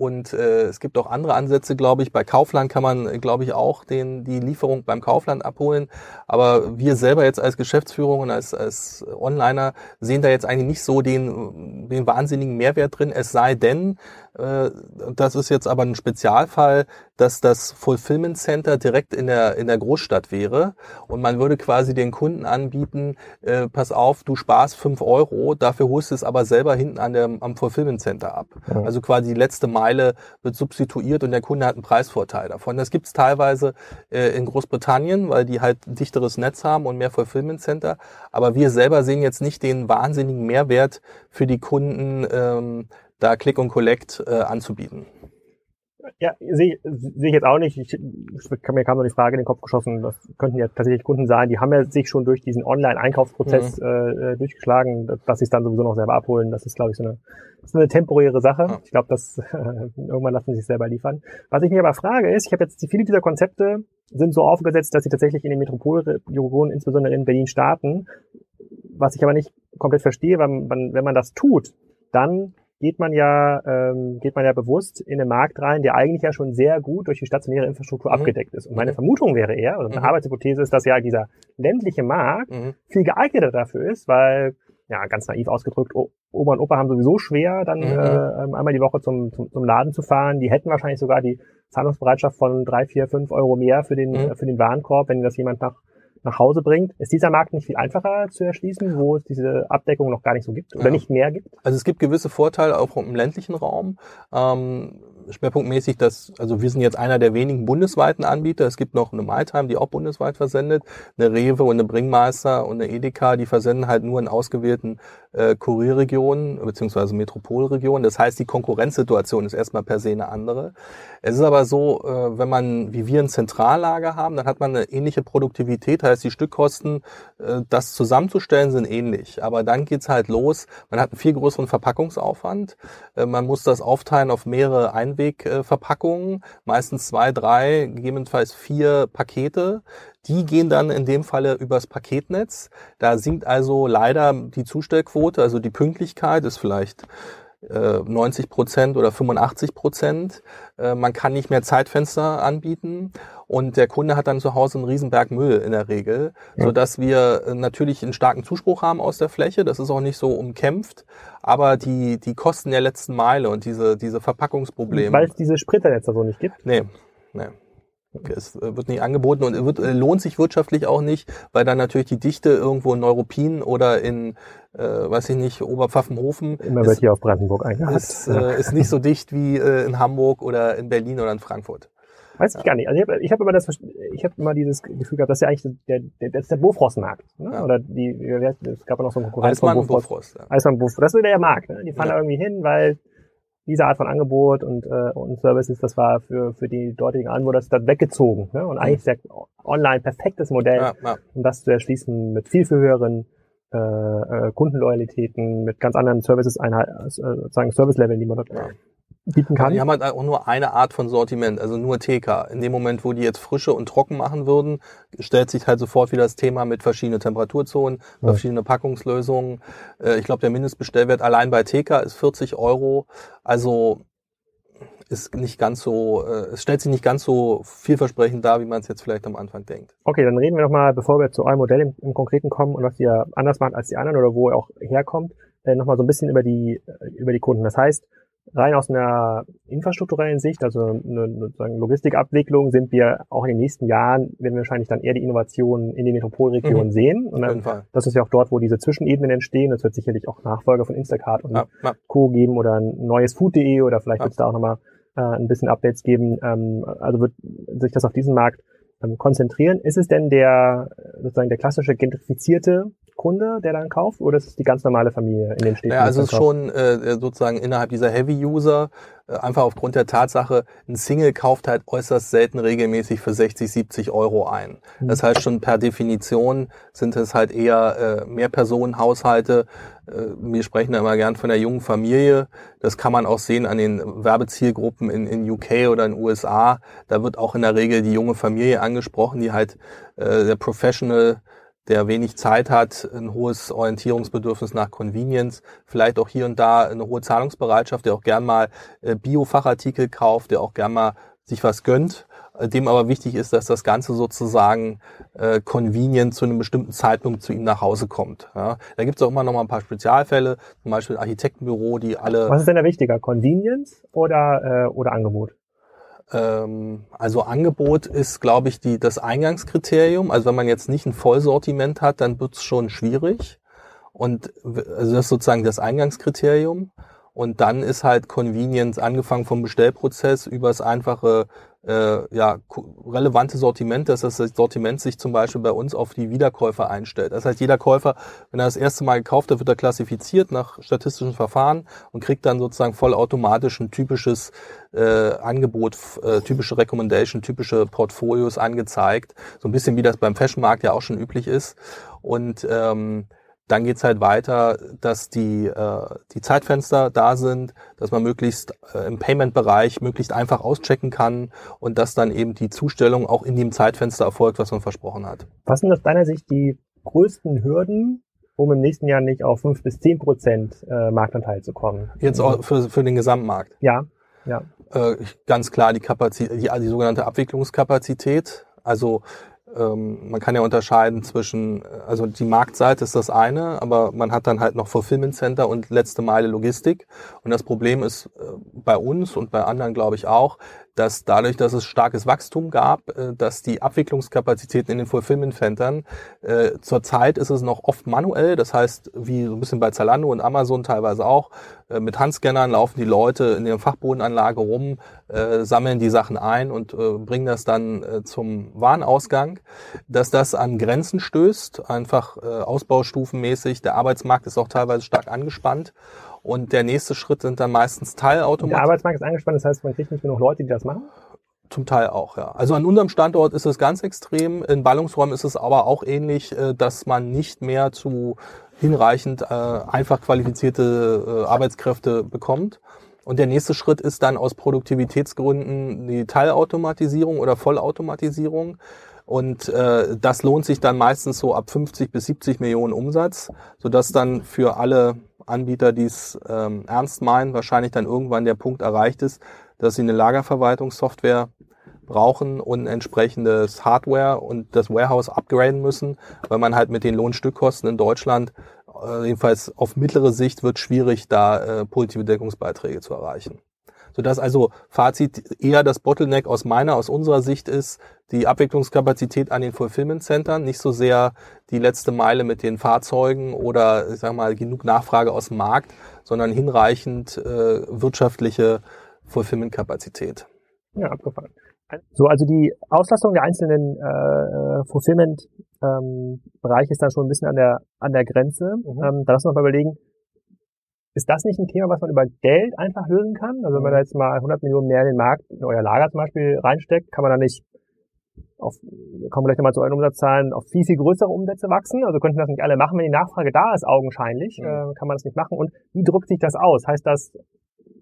und äh, es gibt auch andere Ansätze, glaube ich. Bei Kaufland kann man, glaube ich, auch den, die Lieferung beim Kaufland abholen. Aber wir selber jetzt als Geschäftsführung und als, als Onliner sehen da jetzt eigentlich nicht so den, den wahnsinnigen Mehrwert drin. Es sei denn, das ist jetzt aber ein Spezialfall, dass das Fulfillment Center direkt in der, in der Großstadt wäre und man würde quasi den Kunden anbieten, äh, pass auf, du sparst fünf Euro, dafür holst du es aber selber hinten an der, am Fulfillment Center ab. Ja. Also quasi die letzte Meile wird substituiert und der Kunde hat einen Preisvorteil davon. Das gibt es teilweise äh, in Großbritannien, weil die halt dichteres Netz haben und mehr Fulfillment Center. Aber wir selber sehen jetzt nicht den wahnsinnigen Mehrwert für die Kunden, ähm, da Click und Collect äh, anzubieten. Ja, sehe seh ich jetzt auch nicht. Ich, mir kam noch die Frage in den Kopf geschossen, das könnten ja tatsächlich Kunden sein, die haben ja sich schon durch diesen Online-Einkaufsprozess mhm. äh, durchgeschlagen, dass sie es dann sowieso noch selber abholen. Das ist, glaube ich, so eine, ist eine temporäre Sache. Ja. Ich glaube, dass äh, irgendwann lassen sie sich selber liefern. Was ich mir aber frage ist, ich habe jetzt viele dieser Konzepte sind so aufgesetzt, dass sie tatsächlich in den Metropolregionen, insbesondere in Berlin, starten. Was ich aber nicht komplett verstehe, wenn, wenn man das tut, dann geht man ja, ähm, geht man ja bewusst in den Markt rein, der eigentlich ja schon sehr gut durch die stationäre Infrastruktur mhm. abgedeckt ist. Und meine mhm. Vermutung wäre eher, oder meine mhm. Arbeitshypothese ist, dass ja dieser ländliche Markt mhm. viel geeigneter dafür ist, weil ja, ganz naiv ausgedrückt, Oma und Opa haben sowieso schwer, dann mhm. äh, ähm, einmal die Woche zum, zum, zum Laden zu fahren. Die hätten wahrscheinlich sogar die Zahlungsbereitschaft von drei, vier, fünf Euro mehr für den, mhm. für den Warenkorb, wenn das jemand nach, nach Hause bringt. Ist dieser Markt nicht viel einfacher zu erschließen, wo es diese Abdeckung noch gar nicht so gibt oder ja. nicht mehr gibt? Also es gibt gewisse Vorteile auch im ländlichen Raum. Ähm, schwerpunktmäßig, dass, also wir sind jetzt einer der wenigen bundesweiten Anbieter. Es gibt noch eine MyTime, die auch bundesweit versendet, eine Rewe und eine Bringmeister und eine Edeka, die versenden halt nur in ausgewählten äh, Kurierregionen beziehungsweise Metropolregionen. Das heißt, die Konkurrenzsituation ist erstmal per se eine andere. Es ist aber so, äh, wenn man, wie wir ein Zentrallager haben, dann hat man eine ähnliche Produktivität, heißt die Stückkosten, äh, das zusammenzustellen, sind ähnlich. Aber dann geht's halt los, man hat einen viel größeren Verpackungsaufwand, äh, man muss das aufteilen auf mehrere Einwegverpackungen, meistens zwei, drei, gegebenenfalls vier Pakete. Die gehen dann in dem Falle übers Paketnetz. Da sinkt also leider die Zustellquote, also die Pünktlichkeit ist vielleicht 90 äh, Prozent oder 85 Prozent. Äh, man kann nicht mehr Zeitfenster anbieten und der Kunde hat dann zu Hause einen Riesenberg Müll in der Regel, ja. so dass wir äh, natürlich einen starken Zuspruch haben aus der Fläche. Das ist auch nicht so umkämpft, aber die die Kosten der letzten Meile und diese diese Verpackungsprobleme. Weil es diese Spritternetze so nicht gibt. Nee, nee. Es äh, wird nicht angeboten und wird, äh, lohnt sich wirtschaftlich auch nicht, weil dann natürlich die Dichte irgendwo in Neuruppin oder in, äh, weiß ich nicht, Oberpfaffenhofen. Immer wird hier auf Brandenburg eingehakt. Ist, äh, ist nicht so dicht wie äh, in Hamburg oder in Berlin oder in Frankfurt. Weiß ich gar nicht. Also ich habe ich hab immer das, ich habe immer dieses Gefühl gehabt, das ist ja eigentlich der, der, das ist der Bofrostmarkt. Ne? Ja. Oder die, es gab ja noch so einen Konkurrenz Eismann Bofrost. Bofrost ja. Eismann Bofrost. Das ist der Markt. Ne? Die fahren ja. da irgendwie hin, weil diese Art von Angebot und, äh, und Services, das war für, für die dortigen Anwohner das ist weggezogen. Ne? Und eigentlich ist der online perfektes Modell, ja, ja. um das zu erschließen mit viel, viel höheren äh, äh, Kundenloyalitäten, mit ganz anderen Services, Einheit, äh, sozusagen Service-Leveln, die man dort ja bieten kann. Die haben halt auch nur eine Art von Sortiment, also nur TK. In dem Moment, wo die jetzt frische und trocken machen würden, stellt sich halt sofort wieder das Thema mit verschiedenen Temperaturzonen, ja. verschiedene Packungslösungen. Äh, ich glaube, der Mindestbestellwert allein bei TK ist 40 Euro. Also ist nicht ganz so, äh, es stellt sich nicht ganz so vielversprechend dar, wie man es jetzt vielleicht am Anfang denkt. Okay, dann reden wir nochmal, bevor wir zu eurem Modell im, im Konkreten kommen und was ihr anders macht als die anderen oder wo ihr auch herkommt, äh, nochmal so ein bisschen über die, über die Kunden. Das heißt, rein aus einer infrastrukturellen Sicht, also eine, eine Logistikabwicklung, sind wir auch in den nächsten Jahren, werden wir wahrscheinlich dann eher die Innovationen in den Metropolregionen mhm. sehen. Und dann, das ist ja auch dort, wo diese Zwischenebenen entstehen. Es wird sicherlich auch Nachfolger von Instacart und ja, ja. Co. geben oder ein neues Food.de oder vielleicht ja. wird es da auch nochmal äh, ein bisschen Updates geben. Ähm, also wird sich das auf diesen Markt ähm, konzentrieren. Ist es denn der sozusagen der klassische gentrifizierte Kunde, der dann kauft, oder ist es die ganz normale Familie in den Städten? Ja, also es ist schon äh, sozusagen innerhalb dieser Heavy-User, äh, einfach aufgrund der Tatsache, ein Single kauft halt äußerst selten regelmäßig für 60, 70 Euro ein. Mhm. Das heißt schon per Definition sind es halt eher äh, Mehrpersonenhaushalte. Äh, wir sprechen da immer gern von der jungen Familie. Das kann man auch sehen an den Werbezielgruppen in, in UK oder in USA. Da wird auch in der Regel die junge Familie angesprochen, die halt äh, der Professional der wenig Zeit hat, ein hohes Orientierungsbedürfnis nach Convenience, vielleicht auch hier und da eine hohe Zahlungsbereitschaft, der auch gern mal äh, Bio-Fachartikel kauft, der auch gern mal sich was gönnt, äh, dem aber wichtig ist, dass das Ganze sozusagen äh, convenient zu einem bestimmten Zeitpunkt zu ihm nach Hause kommt. Ja. Da gibt es auch immer noch mal ein paar Spezialfälle, zum Beispiel ein Architektenbüro, die alle... Was ist denn da wichtiger, Convenience oder, äh, oder Angebot? Ähm, also Angebot ist, glaube ich, die, das Eingangskriterium. Also wenn man jetzt nicht ein Vollsortiment hat, dann wird es schon schwierig. Und also das ist sozusagen das Eingangskriterium. Und dann ist halt Convenience angefangen vom Bestellprozess über das einfache äh, ja, relevante Sortiment, dass das Sortiment sich zum Beispiel bei uns auf die Wiederkäufer einstellt. Das heißt, jeder Käufer, wenn er das erste Mal gekauft hat, wird er klassifiziert nach statistischen Verfahren und kriegt dann sozusagen vollautomatisch ein typisches äh, Angebot, äh, typische Recommendation, typische Portfolios angezeigt. So ein bisschen wie das beim Fashionmarkt ja auch schon üblich ist. Und ähm, dann geht's halt weiter, dass die, äh, die Zeitfenster da sind, dass man möglichst äh, im Payment-Bereich möglichst einfach auschecken kann und dass dann eben die Zustellung auch in dem Zeitfenster erfolgt, was man versprochen hat. Was sind aus deiner Sicht die größten Hürden, um im nächsten Jahr nicht auf fünf bis zehn Prozent äh, Marktanteil zu kommen? Jetzt auch für, für den Gesamtmarkt? Ja, ja. Äh, ganz klar die Kapazität, die, die sogenannte Abwicklungskapazität. Also ähm, man kann ja unterscheiden zwischen, also die Marktseite ist das eine, aber man hat dann halt noch Fulfillment Center und letzte Meile Logistik. Und das Problem ist äh, bei uns und bei anderen, glaube ich, auch, dass dadurch, dass es starkes Wachstum gab, äh, dass die Abwicklungskapazitäten in den Fulfillment Centern, äh, zurzeit ist es noch oft manuell, das heißt, wie so ein bisschen bei Zalando und Amazon teilweise auch, äh, mit Handscannern laufen die Leute in der Fachbodenanlage rum, sammeln die Sachen ein und bringen das dann zum Warenausgang, dass das an Grenzen stößt, einfach ausbaustufenmäßig, der Arbeitsmarkt ist auch teilweise stark angespannt und der nächste Schritt sind dann meistens Teilautomaten. Der Arbeitsmarkt ist angespannt, das heißt, man kriegt nicht genug Leute, die das machen? Zum Teil auch, ja. Also an unserem Standort ist es ganz extrem. In Ballungsräumen ist es aber auch ähnlich, äh, dass man nicht mehr zu hinreichend äh, einfach qualifizierte äh, Arbeitskräfte bekommt. Und der nächste Schritt ist dann aus Produktivitätsgründen die Teilautomatisierung oder Vollautomatisierung. Und äh, das lohnt sich dann meistens so ab 50 bis 70 Millionen Umsatz, sodass dann für alle Anbieter, die es ähm, ernst meinen, wahrscheinlich dann irgendwann der Punkt erreicht ist, dass sie eine Lagerverwaltungssoftware brauchen und entsprechendes Hardware und das Warehouse upgraden müssen, weil man halt mit den Lohnstückkosten in Deutschland, äh, jedenfalls auf mittlere Sicht, wird schwierig, da äh, positive Deckungsbeiträge zu erreichen sodass also Fazit eher das Bottleneck aus meiner, aus unserer Sicht ist, die Abwicklungskapazität an den Fulfillment Centern, nicht so sehr die letzte Meile mit den Fahrzeugen oder ich sag mal genug Nachfrage aus dem Markt, sondern hinreichend äh, wirtschaftliche Fulfillment-Kapazität. Ja, abgefahren. So, also die Auslastung der einzelnen äh, Fulfillment-Bereiche ähm, ist dann schon ein bisschen an der an der Grenze. Mhm. Ähm, da lassen wir mal überlegen, ist das nicht ein Thema, was man über Geld einfach lösen kann? Also wenn man da jetzt mal 100 Millionen mehr in den Markt, in euer Lager zum Beispiel reinsteckt, kann man da nicht auf, wir kommen gleich nochmal zu euren Umsatzzahlen, auf viel, viel größere Umsätze wachsen? Also könnten das nicht alle machen, wenn die Nachfrage da ist, augenscheinlich, mhm. äh, kann man das nicht machen. Und wie drückt sich das aus? Heißt das,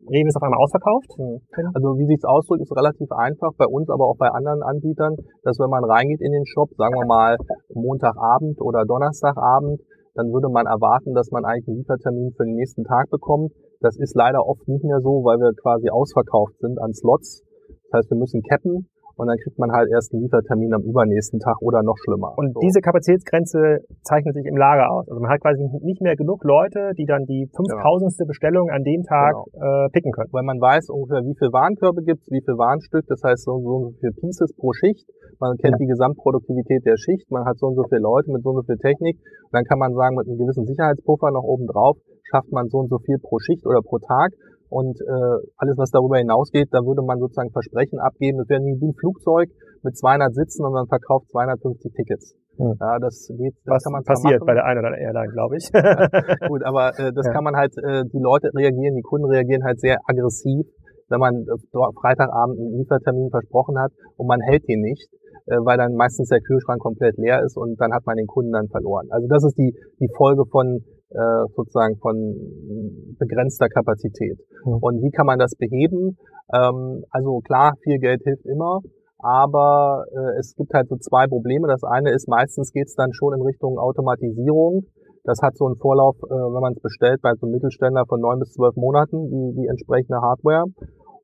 Rewe ist auf einmal ausverkauft? Mhm. Also wie sich ausdrückt, ist relativ einfach bei uns, aber auch bei anderen Anbietern, dass wenn man reingeht in den Shop, sagen wir mal Montagabend oder Donnerstagabend, dann würde man erwarten, dass man eigentlich einen Liefertermin für den nächsten Tag bekommt. Das ist leider oft nicht mehr so, weil wir quasi ausverkauft sind an Slots. Das heißt, wir müssen cappen und dann kriegt man halt erst einen Liefertermin am übernächsten Tag oder noch schlimmer. Und so. diese Kapazitätsgrenze zeichnet sich im Lager aus. Also man hat quasi nicht mehr genug Leute, die dann die 5000. Genau. Bestellung an dem Tag genau. äh, picken können. Weil man weiß ungefähr, wie viel Warenkörbe gibt es, wie viel Warenstück, das heißt so, so viele Pieces pro Schicht. Man kennt ja. die Gesamtproduktivität der Schicht, man hat so und so viele Leute mit so und so viel Technik. Und dann kann man sagen, mit einem gewissen Sicherheitspuffer noch oben drauf schafft man so und so viel pro Schicht oder pro Tag. Und äh, alles, was darüber hinausgeht, da würde man sozusagen Versprechen abgeben. Das wäre wie ein Flugzeug mit 200 Sitzen und man verkauft 250 Tickets. Hm. Ja, das geht. Das was kann man passiert bei der einen oder der Airline, glaube ich. Gut, aber äh, das ja. kann man halt. Äh, die Leute reagieren, die Kunden reagieren halt sehr aggressiv, wenn man äh, Freitagabend einen Liefertermin versprochen hat und man hält den nicht äh, weil dann meistens der Kühlschrank komplett leer ist und dann hat man den Kunden dann verloren. Also das ist die, die Folge von äh, sozusagen von begrenzter Kapazität. Mhm. Und wie kann man das beheben? Ähm, also klar, viel Geld hilft immer, aber äh, es gibt halt so zwei Probleme. Das eine ist, meistens geht es dann schon in Richtung Automatisierung. Das hat so einen Vorlauf, äh, wenn man es bestellt, bei so einem Mittelständler von neun bis zwölf Monaten, die, die entsprechende Hardware.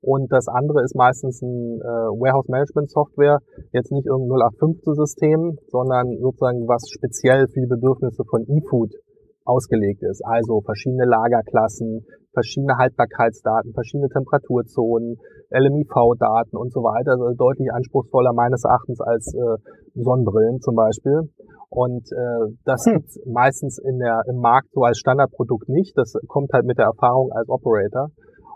Und das andere ist meistens ein äh, Warehouse Management Software, jetzt nicht irgendein 0815 System, sondern sozusagen was speziell für die Bedürfnisse von eFood ausgelegt ist. Also verschiedene Lagerklassen, verschiedene Haltbarkeitsdaten, verschiedene Temperaturzonen, LMIV-Daten und so weiter. Also deutlich anspruchsvoller meines Erachtens als äh, Sonnenbrillen zum Beispiel. Und äh, das hm. gibt's meistens in der, im Markt so als Standardprodukt nicht. Das kommt halt mit der Erfahrung als Operator.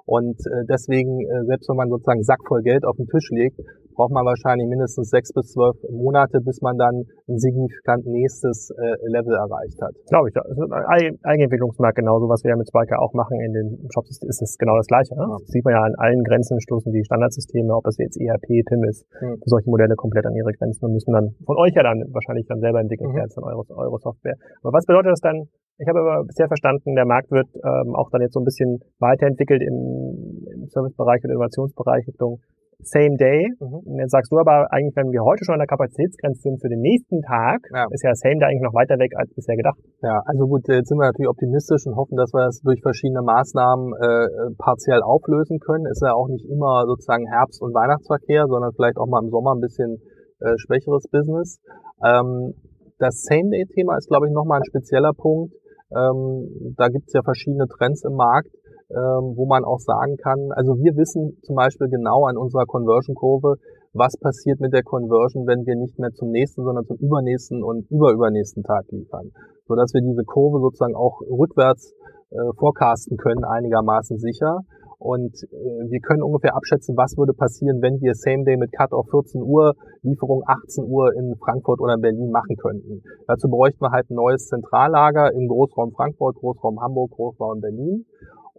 Und äh, deswegen, äh, selbst wenn man sozusagen Sack voll Geld auf den Tisch legt, braucht man wahrscheinlich mindestens sechs bis zwölf Monate, bis man dann ein signifikant nächstes äh, Level erreicht hat. Glaube ich. Das ist ein Eigenentwicklungsmarkt genauso, was wir ja mit Spiker auch machen in den Shops, ist, ist es genau das Gleiche. Ne? Ja. Das sieht man ja an allen Grenzen stoßen die Standardsysteme, ob das jetzt ERP, TIM ist, mhm. solche Modelle komplett an ihre Grenzen und müssen dann von euch ja dann wahrscheinlich dann selber entwickeln, mhm. dann eure, eure Software. Aber was bedeutet das dann ich habe aber bisher verstanden, der Markt wird ähm, auch dann jetzt so ein bisschen weiterentwickelt im, im Servicebereich und Innovationsbereich Richtung Same Day. Mhm. Jetzt sagst du aber eigentlich, wenn wir heute schon an der Kapazitätsgrenze sind für den nächsten Tag, ja. ist ja Same Day eigentlich noch weiter weg als bisher gedacht. Ja, also gut, jetzt sind wir natürlich optimistisch und hoffen, dass wir das durch verschiedene Maßnahmen äh, partiell auflösen können. Ist ja auch nicht immer sozusagen Herbst- und Weihnachtsverkehr, sondern vielleicht auch mal im Sommer ein bisschen äh, schwächeres Business. Ähm, das Same-Day-Thema ist, glaube ich, nochmal ein spezieller Punkt. Ähm, da gibt es ja verschiedene Trends im Markt, ähm, wo man auch sagen kann, also wir wissen zum Beispiel genau an unserer Conversion-Kurve, was passiert mit der Conversion, wenn wir nicht mehr zum nächsten, sondern zum übernächsten und überübernächsten Tag liefern. Sodass wir diese Kurve sozusagen auch rückwärts äh, forecasten können, einigermaßen sicher. Und äh, wir können ungefähr abschätzen, was würde passieren, wenn wir Same Day mit Cut auf 14 Uhr, Lieferung 18 Uhr in Frankfurt oder in Berlin machen könnten. Dazu bräuchten wir halt ein neues Zentrallager im Großraum Frankfurt, Großraum Hamburg, Großraum Berlin.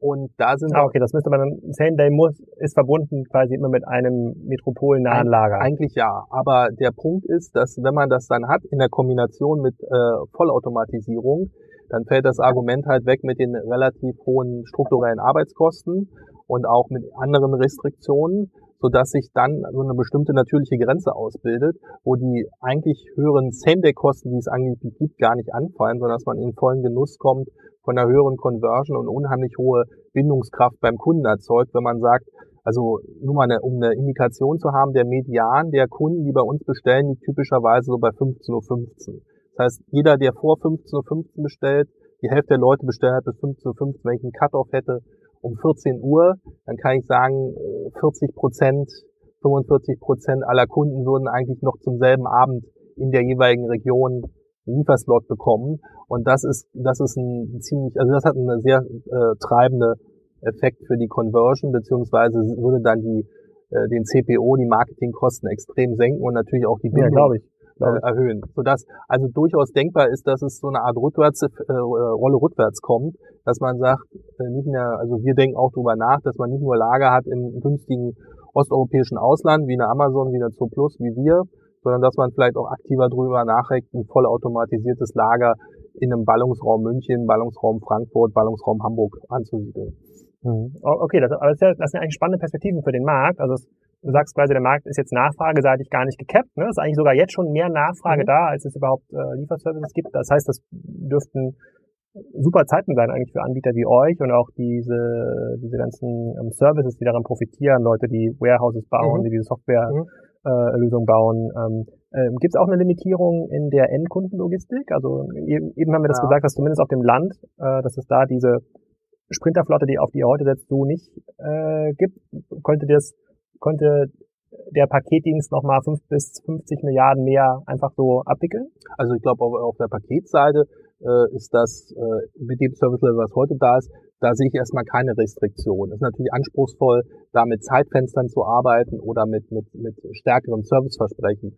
Und da sind ah, okay, das müsste man dann, Same Day muss, ist verbunden quasi immer mit einem metropolnahen Lager. Eigentlich ja, aber der Punkt ist, dass wenn man das dann hat in der Kombination mit äh, Vollautomatisierung, dann fällt das Argument halt weg mit den relativ hohen strukturellen Arbeitskosten und auch mit anderen Restriktionen, so dass sich dann so eine bestimmte natürliche Grenze ausbildet, wo die eigentlich höheren Same-Day-Kosten, die es angeblich gibt, gar nicht anfallen, sondern dass man in vollen Genuss kommt von einer höheren Conversion und unheimlich hohe Bindungskraft beim Kunden erzeugt, wenn man sagt, also nur mal eine, um eine Indikation zu haben, der Median der Kunden, die bei uns bestellen, liegt typischerweise so bei 15.15 Uhr. Das heißt, jeder, der vor 15.15 Uhr bestellt, die Hälfte der Leute bestellen halt bis 15.15 Uhr. Wenn ich einen Cut-Off hätte um 14 Uhr, dann kann ich sagen, 40 äh, Prozent, 45 Prozent aller Kunden würden eigentlich noch zum selben Abend in der jeweiligen Region Lieferslot bekommen. Und das ist, das ist ein ziemlich, also das hat eine sehr äh, treibende Effekt für die Conversion, beziehungsweise würde dann die, äh, den CPO, die Marketingkosten extrem senken und natürlich auch die Bindung, ja, äh, erhöhen. Sodass also durchaus denkbar ist, dass es so eine Art rückwärts, äh, Rolle rückwärts kommt, dass man sagt, äh, nicht mehr, also wir denken auch darüber nach, dass man nicht nur Lager hat im günstigen osteuropäischen Ausland, wie eine Amazon, wie eine Zooplus, wie wir, sondern dass man vielleicht auch aktiver darüber nachdenkt, ein vollautomatisiertes Lager in einem Ballungsraum München, Ballungsraum Frankfurt, Ballungsraum Hamburg anzusiedeln. Mhm. Okay, das, das, sind eigentlich spannende Perspektiven für den Markt. Also du sagst quasi, der Markt ist jetzt nachfrageseitig gar nicht gekappt. Ne? Es ist eigentlich sogar jetzt schon mehr Nachfrage mhm. da, als es überhaupt äh, Lieferservices gibt. Das heißt, das dürften super Zeiten sein eigentlich für Anbieter wie euch und auch diese, diese ganzen ähm, Services, die daran profitieren, Leute, die Warehouses bauen, mhm. die diese Softwarelösung mhm. Äh, bauen. Ähm, ähm, Gibt es auch eine Limitierung in der Endkundenlogistik? Also eben, eben haben wir das ja. gesagt, dass zumindest auf dem Land, äh, dass es da diese Sprinterflotte, die auf die ihr heute setzt, so nicht äh, gibt. Könnte das konnte der Paketdienst nochmal 5 bis 50 Milliarden mehr einfach so abwickeln? Also ich glaube, auf, auf, der Paketseite äh, ist das äh, mit dem Service-Level, was heute da ist, da sehe ich erstmal keine Restriktion. Es ist natürlich anspruchsvoll, da mit Zeitfenstern zu arbeiten oder mit, mit, mit stärkeren Serviceversprechen.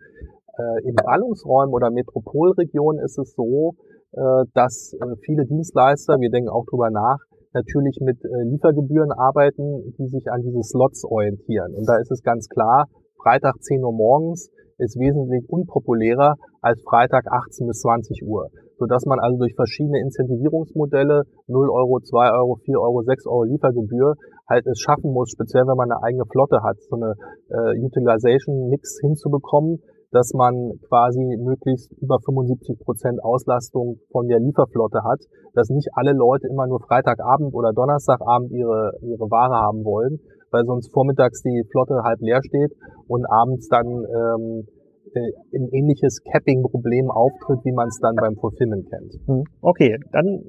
Äh, in Ballungsräumen oder Metropolregionen ist es so, äh, dass äh, viele Dienstleister, wir denken auch drüber nach, natürlich mit äh, Liefergebühren arbeiten, die sich an diese Slots orientieren. Und da ist es ganz klar, Freitag 10 Uhr morgens ist wesentlich unpopulärer als Freitag 18 bis 20 Uhr. Sodass man also durch verschiedene Incentivierungsmodelle, 0 Euro, 2 Euro, 4 Euro, 6 Euro Liefergebühr, halt es schaffen muss, speziell wenn man eine eigene Flotte hat, so eine äh, Utilization-Mix hinzubekommen, dass man quasi möglichst über 75 Prozent Auslastung von der Lieferflotte hat, dass nicht alle Leute immer nur Freitagabend oder Donnerstagabend ihre, ihre Ware haben wollen, weil sonst vormittags die Flotte halb leer steht und abends dann ähm, äh, ein ähnliches Capping-Problem auftritt, wie man es dann beim Fulfillment kennt. Hm. Okay, dann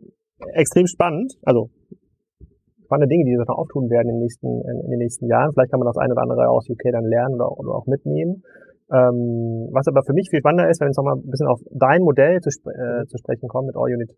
extrem spannend. Also spannende Dinge, die sich noch auftun werden in den nächsten, in, den nächsten Jahren. Vielleicht kann man das eine oder andere aus UK dann lernen oder, oder auch mitnehmen. Ähm, was aber für mich viel spannender ist, wenn wir jetzt nochmal ein bisschen auf dein Modell zu, äh, zu sprechen kommen mit All Unit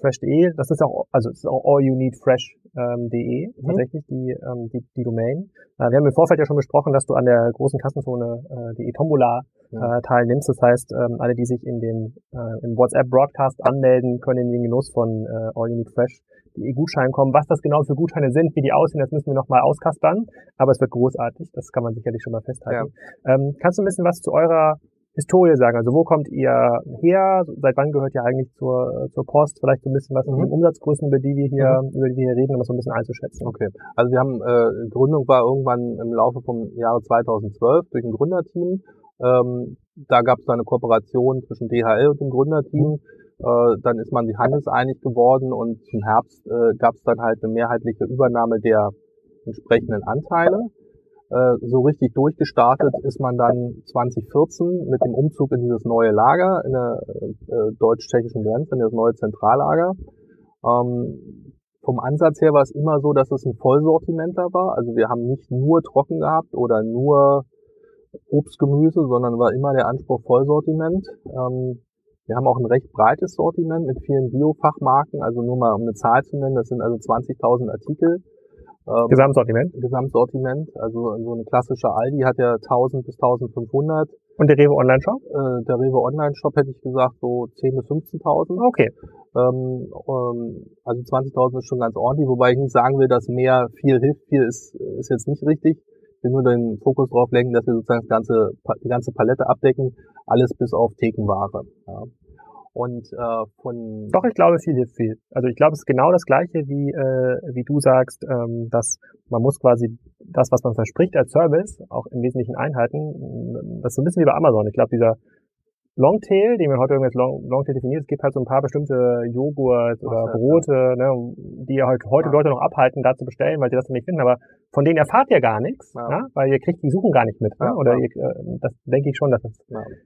Fresh.de, das ist auch, also es ist auch allyouneedfresh.de ähm, mhm. tatsächlich die, ähm, die, die Domain. Äh, wir haben im Vorfeld ja schon besprochen, dass du an der großen Kassenzone äh, die Tombola äh, teilnimmst. Das heißt, ähm, alle, die sich in dem äh, im WhatsApp Broadcast anmelden, können in den Genuss von äh, All You Need Fresh die E-Gutscheine kommen. Was das genau für Gutscheine sind, wie die aussehen, das müssen wir nochmal auskaspern. Aber es wird großartig. Das kann man sicherlich schon mal festhalten. Ja. Ähm, kannst du ein bisschen was zu eurer Historie sagen? Also wo kommt ihr her? Seit wann gehört ihr eigentlich zur, zur Post? Vielleicht so ein bisschen was mhm. zu den Umsatzgrößen, über die wir hier, mhm. über die wir hier reden, um das so ein bisschen einzuschätzen. Okay. Also wir haben, äh, Gründung war irgendwann im Laufe vom Jahre 2012 durch ein Gründerteam. Ähm, da gab es eine Kooperation zwischen DHL und dem Gründerteam. Äh, dann ist man sich handelseinig geworden und zum Herbst äh, gab es dann halt eine mehrheitliche Übernahme der entsprechenden Anteile. Äh, so richtig durchgestartet ist man dann 2014 mit dem Umzug in dieses neue Lager in der äh, deutsch-tschechischen Grenze, in das neue Zentrallager. Ähm, vom Ansatz her war es immer so, dass es ein Vollsortimenter war. Also wir haben nicht nur trocken gehabt oder nur Obst, Gemüse, sondern war immer der Anspruch Vollsortiment. Ähm, wir haben auch ein recht breites Sortiment mit vielen Biofachmarken, also nur mal um eine Zahl zu nennen, das sind also 20.000 Artikel. Ähm, Gesamtsortiment? Gesamtsortiment, also so eine klassische Aldi hat ja 1000 bis 1500. Und der Rewe Online Shop? Äh, der Rewe Online Shop hätte ich gesagt so 10 bis 15.000. Okay. Ähm, ähm, also 20.000 ist schon ganz ordentlich, wobei ich nicht sagen will, dass mehr viel hilft. Viel ist, ist jetzt nicht richtig. Will nur den Fokus darauf lenken, dass wir sozusagen das ganze, die ganze Palette abdecken, alles bis auf Thekenware. Ja. Und äh, von Doch, ich glaube, viel hilft viel. Also ich glaube, es ist genau das gleiche, wie, äh, wie du sagst, ähm, dass man muss quasi das, was man verspricht als Service, auch im Wesentlichen einhalten. Das ist so ein bisschen wie bei Amazon. Ich glaube, dieser Longtail, den wir heute irgendwie als Long, Longtail definiert, es gibt halt so ein paar bestimmte Joghurt oder Brote, ja. ne, die halt heute ja. Leute noch abhalten, da zu bestellen, weil sie das nicht finden, aber von denen erfahrt ihr gar nichts, ja. ne, weil ihr kriegt die Suchen gar nicht mit, ne, oder ihr, äh, das denke ich schon, dass das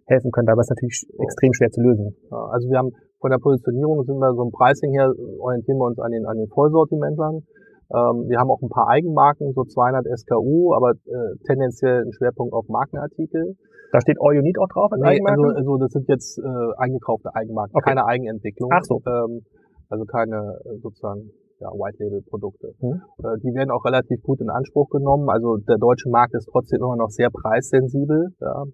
helfen könnte, aber es ist natürlich so. extrem schwer zu lösen. also wir haben von der Positionierung sind wir so im Pricing her, orientieren wir uns an den, an den Vollsortimentlern. Ähm, wir haben auch ein paar Eigenmarken, so 200 SKU, aber äh, tendenziell ein Schwerpunkt auf Markenartikel. Da steht All You Need auch drauf als nee, Also, also das sind jetzt äh, eingekaufte Eigenmarken, okay. keine Eigenentwicklung. Ach so. Ähm, also keine äh, sozusagen ja, White-Label-Produkte. Hm. Äh, die werden auch relativ gut in Anspruch genommen. Also der deutsche Markt ist trotzdem immer noch sehr preissensibel. Ja.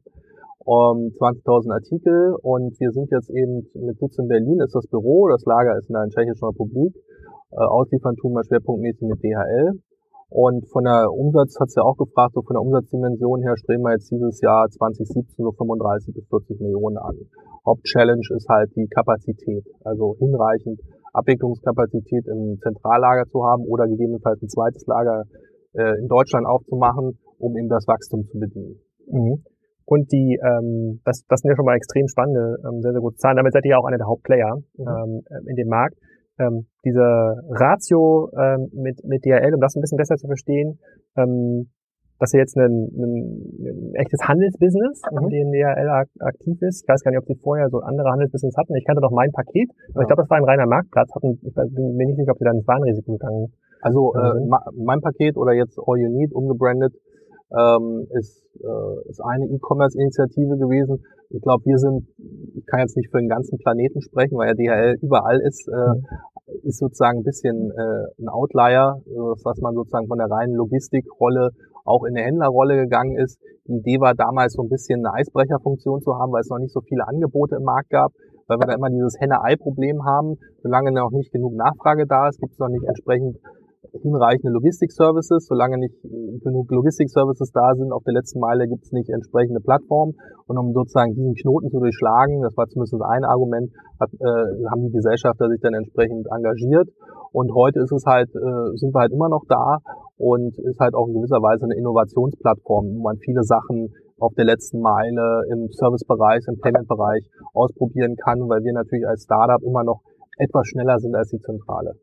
Um, 20.000 Artikel und wir sind jetzt eben mit Sitz in Berlin, ist das Büro, das Lager ist in der Tschechischen Republik. Äh, ausliefern tun wir schwerpunktmäßig mit DHL. Und von der Umsatz, hat's ja auch gefragt, so von der Umsatzdimension her streben wir jetzt dieses Jahr 2017 so 35 bis 40 Millionen an. Hauptchallenge ist halt die Kapazität, also hinreichend Abwicklungskapazität im Zentrallager zu haben oder gegebenenfalls ein zweites Lager äh, in Deutschland aufzumachen, um eben das Wachstum zu bedienen. Mhm. Und die, ähm, das, das sind ja schon mal extrem spannende, ähm, sehr, sehr gute Zahlen. Damit seid ihr ja auch einer der Hauptplayer mhm. ähm, in dem Markt ähm, diese Ratio ähm, mit, mit DHL, um das ein bisschen besser zu verstehen, ähm, dass ihr jetzt ein, ein, ein echtes Handelsbusiness, mhm. in dem DHL aktiv ist. Ich weiß gar nicht, ob sie vorher so andere Handelsbusiness hatten. Ich kannte doch mein Paket, aber ja. ich glaube, das war ein reiner Marktplatz. Hatten, ich bin mir nicht sicher, ob sie da ins Warenrisiko gegangen Also äh, mein Paket oder jetzt All You Need umgebrandet ähm, ist, äh, ist eine E-Commerce-Initiative gewesen. Ich glaube, wir sind, ich kann jetzt nicht für den ganzen Planeten sprechen, weil ja DHL überall ist, äh, mhm. ist sozusagen ein bisschen äh, ein Outlier, was man sozusagen von der reinen Logistikrolle auch in der Händlerrolle gegangen ist. Die Idee war damals so ein bisschen eine Eisbrecherfunktion zu haben, weil es noch nicht so viele Angebote im Markt gab, weil wir da immer dieses Henne-Ei-Problem haben. Solange noch nicht genug Nachfrage da ist, gibt es noch nicht entsprechend hinreichende Logistik-Services. Solange nicht genug Logistik-Services da sind, auf der letzten Meile gibt es nicht entsprechende Plattformen. Und um sozusagen diesen Knoten zu durchschlagen, das war zumindest ein Argument, hat, äh, haben die Gesellschafter sich dann entsprechend engagiert. Und heute ist es halt, äh, sind wir halt immer noch da und ist halt auch in gewisser Weise eine Innovationsplattform, wo man viele Sachen auf der letzten Meile im Servicebereich, im Payment-Bereich ausprobieren kann, weil wir natürlich als Startup immer noch etwas schneller sind als die Zentrale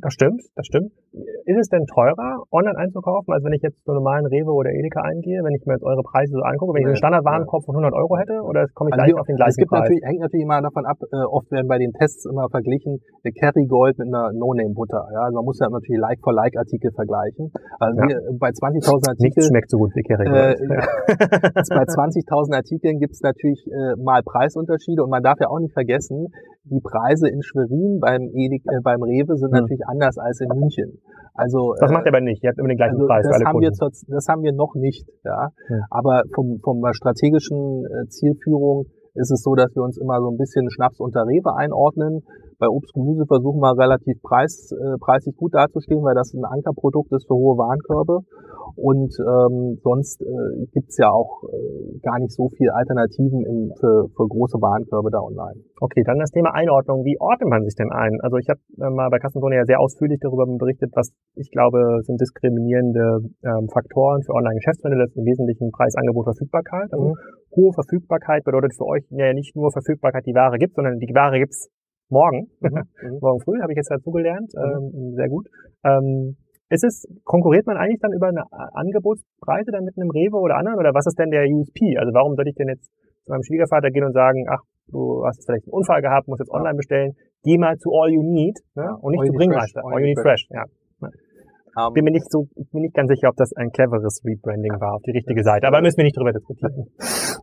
das stimmt, das stimmt. Ist es denn teurer, online einzukaufen, als wenn ich jetzt so normalen Rewe oder Edeka eingehe, wenn ich mir jetzt eure Preise so angucke, wenn ich einen Standardwarenkorb von 100 Euro hätte, oder komme ich also gleich auf den gleichen Es gibt Preis? natürlich, hängt natürlich immer davon ab, äh, oft werden bei den Tests immer verglichen, der Kerrygold mit einer No-Name-Butter. Ja, also man muss ja natürlich Like-for-Like-Artikel vergleichen. Also ja. wir, bei 20.000 Artikeln... Nichts schmeckt so gut wie Kerrygold. Äh, bei 20.000 Artikeln gibt es natürlich äh, mal Preisunterschiede und man darf ja auch nicht vergessen, die Preise in Schwerin beim, Edik, äh, beim Rewe sind hm. natürlich anders als in München. Also das macht ihr aber nicht. Ihr habt immer den gleichen also Preis. Das haben Kunden. wir zur, das haben wir noch nicht. Ja, hm. aber vom vom strategischen äh, Zielführung ist es so, dass wir uns immer so ein bisschen Schnaps unter Rewe einordnen. Bei Obst Gemüse versuchen wir relativ preis, äh, preisig gut dazustehen, weil das ein Ankerprodukt ist für hohe Warenkörbe. Und ähm, sonst äh, gibt's ja auch äh, gar nicht so viel Alternativen im, für, für große Warenkörbe da online. Okay, dann das Thema Einordnung. Wie ordnet man sich denn ein? Also ich habe äh, mal bei Kassenzone ja sehr ausführlich darüber berichtet, was ich glaube sind diskriminierende ähm, Faktoren für Online-Geschäftsmodelle. Das ist im Wesentlichen Preis, Angebot, Verfügbarkeit. Also mhm. hohe Verfügbarkeit bedeutet für euch ja nicht nur Verfügbarkeit, die Ware gibt, sondern die Ware gibt's morgen. Mhm. mhm. morgen früh habe ich jetzt dazu gelernt. Mhm. Ähm, sehr gut. Ähm, ist es, konkurriert man eigentlich dann über eine Angebotspreise dann mit einem Rewe oder anderen? Oder was ist denn der USP? Also warum sollte ich denn jetzt zu meinem Schwiegervater gehen und sagen, ach, du hast vielleicht einen Unfall gehabt, musst jetzt online bestellen, geh mal zu All You Need ne? und nicht zu Bringmeister. All, All You Need Fresh, ja. Um, ähm, bin mir nicht so, bin nicht ganz sicher, ob das ein cleveres Rebranding war auf die richtige Seite, aber müssen wir nicht drüber diskutieren.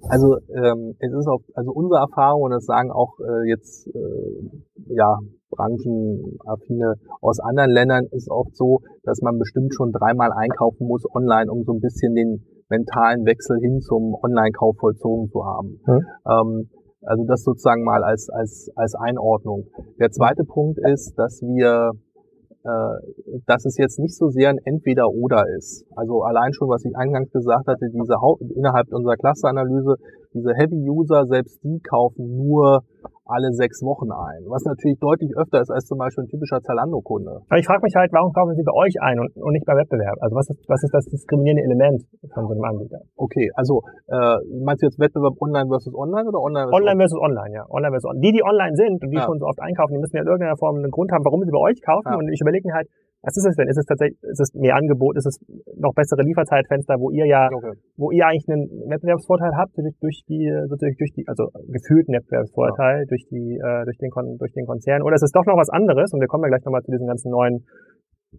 Also ähm, es ist auch, also unsere Erfahrung und das sagen auch äh, jetzt äh, ja branchenaffine aus anderen Ländern ist oft so, dass man bestimmt schon dreimal einkaufen muss online, um so ein bisschen den mentalen Wechsel hin zum Online-Kauf vollzogen zu haben. Hm. Ähm, also das sozusagen mal als, als, als Einordnung. Der zweite Punkt ist, dass wir dass es jetzt nicht so sehr ein Entweder-Oder ist. Also allein schon, was ich eingangs gesagt hatte, diese innerhalb unserer Clusteranalyse, diese Heavy-User, selbst die kaufen nur alle sechs Wochen ein, was natürlich deutlich öfter ist als zum Beispiel ein typischer Zalando-Kunde. Aber ich frage mich halt, warum kaufen Sie bei euch ein und, und nicht bei Wettbewerb? Also was ist, was ist das diskriminierende Element von so einem Anbieter? Okay, also äh, meinst du jetzt Wettbewerb online versus online oder online versus Online versus online, ja. Online versus online. Die, die online sind und die ja. schon so oft einkaufen, die müssen ja in irgendeiner Form einen Grund haben, warum sie bei euch kaufen. Ja. Und ich überlege mir halt, was ist es denn? Ist es tatsächlich, ist es mehr Angebot? Ist es noch bessere Lieferzeitfenster, wo ihr ja, okay. wo ihr eigentlich einen Wettbewerbsvorteil habt durch, durch die, sozusagen durch die, also gefühlten Wettbewerbsvorteil ja. durch die, äh, durch den, durch den Konzern? Oder ist es doch noch was anderes? Und wir kommen ja gleich nochmal zu diesen ganzen neuen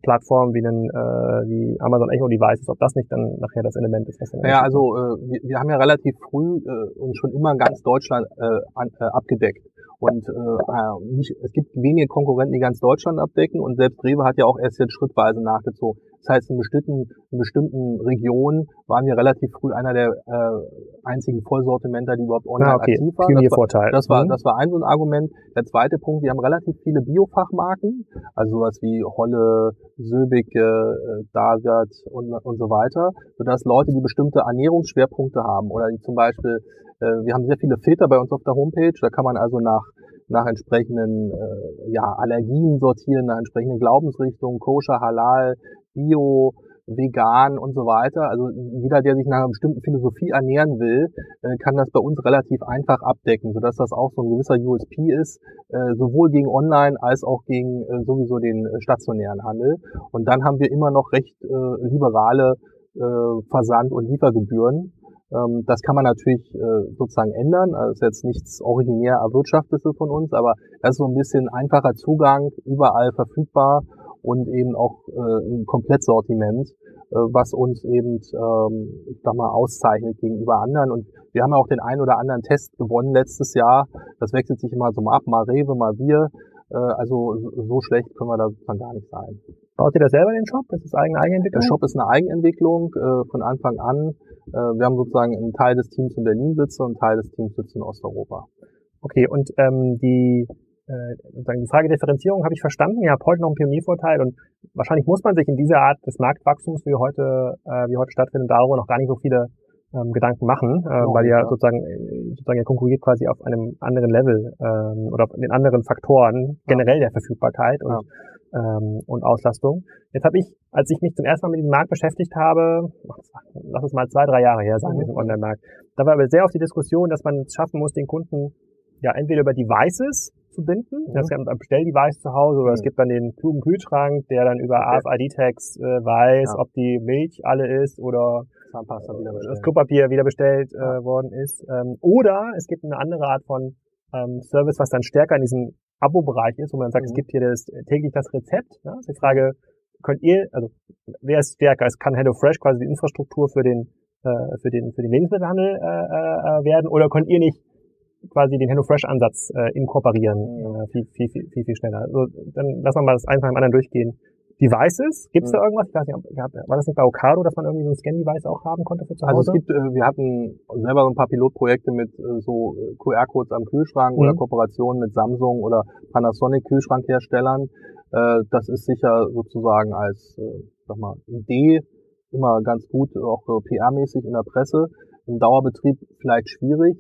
Plattformen wie einen, äh, wie Amazon Echo Devices, ob das nicht dann nachher das Element ist. Was ja, also äh, wir, wir haben ja relativ früh äh, und schon immer ganz Deutschland äh, an, äh, abgedeckt. Und äh, äh, nicht, es gibt wenige Konkurrenten, die ganz Deutschland abdecken und selbst Rewe hat ja auch erst jetzt schrittweise nachgezogen. Das heißt, in bestimmten, in bestimmten Regionen waren wir relativ früh einer der äh, einzigen Vollsortimenter, die überhaupt online ah, okay. aktiv waren. Das war, das war, mhm. das war ein so ein Argument. Der zweite Punkt, wir haben relativ viele Biofachmarken, also sowas wie Holle, Söbicke, äh, Dagat und, und so weiter, sodass Leute, die bestimmte Ernährungsschwerpunkte haben oder die zum Beispiel äh, wir haben sehr viele Filter bei uns auf der Homepage. Da kann man also nach, nach entsprechenden äh, ja, Allergien sortieren, nach entsprechenden Glaubensrichtungen, koscher, halal, bio, vegan und so weiter. Also jeder, der sich nach einer bestimmten Philosophie ernähren will, äh, kann das bei uns relativ einfach abdecken, sodass das auch so ein gewisser USP ist, äh, sowohl gegen Online als auch gegen äh, sowieso den stationären Handel. Und dann haben wir immer noch recht liberale Versand- und Liefergebühren. Ähm, das kann man natürlich sozusagen ändern. Also ist jetzt nichts originär erwirtschaftetes von uns, aber das ist so ein bisschen einfacher Zugang, überall verfügbar und eben auch äh, ein Komplettsortiment, äh, was uns eben, ähm, ich sag mal, auszeichnet gegenüber anderen. Und wir haben ja auch den einen oder anderen Test gewonnen letztes Jahr. Das wechselt sich immer so mal ab, mal Rewe, mal wir. Also so schlecht können wir da sozusagen gar nicht sein. Baut ihr das selber den Shop? Ist das eigene Eigenentwicklung? Der Shop ist eine Eigenentwicklung von Anfang an. Äh, wir haben sozusagen einen Teil des Teams in Berlin sitzen und einen Teil des Teams sitzt in Osteuropa. Okay, und ähm, die äh, sozusagen die Frage Differenzierung habe ich verstanden. Ihr habt heute noch einen Pioniervorteil und wahrscheinlich muss man sich in dieser Art des Marktwachstums, wie heute, äh, wie heute stattfindet, darüber noch gar nicht so viele ähm, Gedanken machen, äh, oh, weil ihr ja. sozusagen, sozusagen ihr konkurriert quasi auf einem anderen Level ähm, oder auf den anderen Faktoren generell der Verfügbarkeit und ja ähm, und Auslastung. Jetzt habe ich, als ich mich zum ersten Mal mit diesem Markt beschäftigt habe, lass es mal zwei, drei Jahre her sein, mhm. diesem Online-Markt, da war aber sehr oft die Diskussion, dass man es schaffen muss, den Kunden ja entweder über Devices zu binden, mhm. das gibt ein Bestelldevice zu Hause, oder mhm. es gibt dann den klugen Kühlschrank, der dann über okay. AFID-Tags äh, weiß, ja. ob die Milch alle ist oder Zahnpasta wieder bestellt. das Klopapier wieder bestellt äh, worden ist. Ähm, oder es gibt eine andere Art von ähm, Service, was dann stärker in diesem Abo-Bereich ist, wo man sagt, mhm. es gibt hier das, täglich das Rezept. Ne? Das ist die Frage, könnt ihr, also wer ist stärker? Es kann HelloFresh quasi die Infrastruktur für den äh, für den für den Lebensmittelhandel äh, äh, werden oder könnt ihr nicht quasi den HelloFresh-Ansatz äh, inkorporieren mhm. äh, viel, viel, viel, viel, viel schneller. Also, dann lassen wir mal das eins nach dem anderen durchgehen. Devices? Gibt es da irgendwas? Ich weiß nicht, war das nicht bei Ocado, dass man irgendwie so ein Scan-Device auch haben konnte für zu Hause? Also es gibt, äh, wir hatten selber so ein paar Pilotprojekte mit äh, so äh, QR-Codes am Kühlschrank mhm. oder Kooperationen mit Samsung oder Panasonic Kühlschrankherstellern. Das ist sicher sozusagen als, sag mal, Idee immer ganz gut, auch PR-mäßig in der Presse. Im Dauerbetrieb vielleicht schwierig.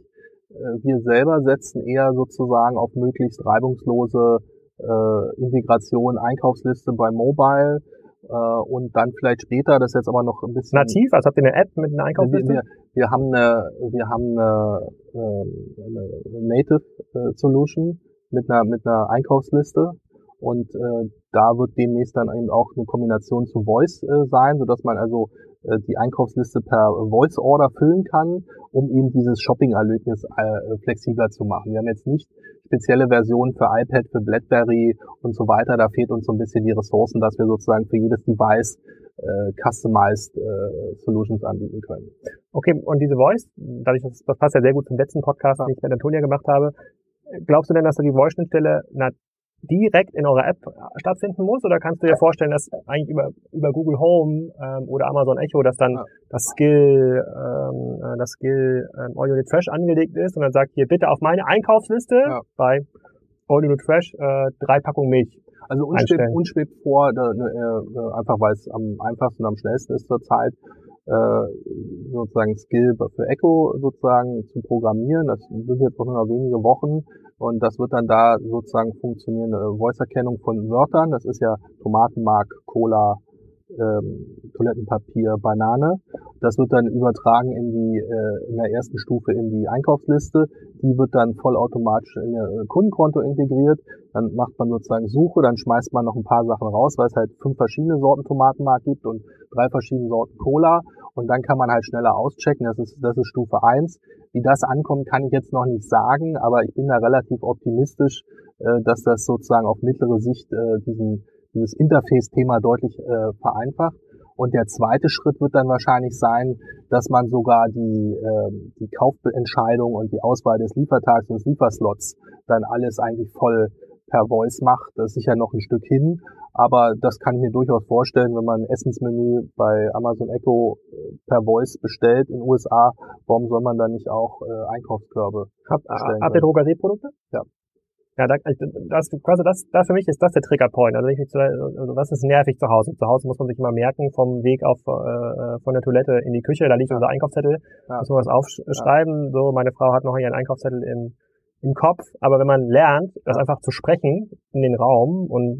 Wir selber setzen eher sozusagen auf möglichst reibungslose äh, Integration Einkaufsliste bei Mobile äh, und dann vielleicht später, das ist jetzt aber noch ein bisschen nativ. Also habt ihr eine App mit einer Einkaufsliste? Wir, wir haben eine, wir haben eine, äh, eine Native äh, Solution mit einer mit einer Einkaufsliste Und äh, da wird demnächst dann eben auch eine Kombination zu Voice äh, sein, sodass man also äh, die Einkaufsliste per Voice Order füllen kann, um eben dieses Shopping-Erlebnis äh, flexibler zu machen. Wir haben jetzt nicht spezielle Versionen für iPad, für BlackBerry und so weiter. Da fehlt uns so ein bisschen die Ressourcen, dass wir sozusagen für jedes Device äh, customized äh, Solutions anbieten können. Okay, und diese Voice, dadurch, das, das passt ja sehr gut zum letzten Podcast, ja. den ich mit Antonia gemacht habe, glaubst du denn, dass da die Voice-Schnittstelle direkt in eurer App stattfinden muss? Oder kannst du dir vorstellen, dass eigentlich über, über Google Home ähm, oder Amazon Echo, dass dann ja. das Skill, ähm, äh, das Skill ähm, All Unit Fresh angelegt ist und dann sagt hier bitte auf meine Einkaufsliste ja. bei All Unit Fresh äh, drei Packungen Milch. Also uns schwebt, uns schwebt vor, da, äh, einfach weil es am einfachsten und am schnellsten ist zurzeit, äh, sozusagen Skill für Echo sozusagen zu programmieren. Das sind jetzt noch wenige Wochen und das wird dann da sozusagen funktionieren. Voice-Erkennung von Wörtern. Das ist ja Tomatenmark, Cola, ähm, Toilettenpapier, Banane. Das wird dann übertragen in die äh, in der ersten Stufe in die Einkaufsliste. Die wird dann vollautomatisch in ihr äh, Kundenkonto integriert. Dann macht man sozusagen Suche, dann schmeißt man noch ein paar Sachen raus, weil es halt fünf verschiedene Sorten Tomatenmark gibt und drei verschiedene Sorten Cola. Und dann kann man halt schneller auschecken. Das ist, das ist Stufe eins. Wie das ankommt, kann ich jetzt noch nicht sagen, aber ich bin da relativ optimistisch, äh, dass das sozusagen auf mittlere Sicht äh, diesen dieses Interface-Thema deutlich äh, vereinfacht. Und der zweite Schritt wird dann wahrscheinlich sein, dass man sogar die, äh, die Kaufentscheidung und die Auswahl des Liefertags und des Lieferslots dann alles eigentlich voll per Voice macht. Das ist sicher noch ein Stück hin, aber das kann ich mir durchaus vorstellen, wenn man ein Essensmenü bei Amazon Echo äh, per Voice bestellt in den USA, warum soll man dann nicht auch äh, Einkaufskörbe Hab, bestellen? Habt ihr Drogerieprodukte? Ja. Ja, da, das, quasi das, das für mich ist das der Triggerpoint. Also, ich, also das ist nervig zu Hause. Zu Hause muss man sich immer merken, vom Weg auf äh, von der Toilette in die Küche, da liegt unser Einkaufszettel, ja. muss man was aufschreiben. Ja. So, meine Frau hat noch ihren Einkaufszettel im im Kopf, aber wenn man lernt, das einfach zu sprechen in den Raum und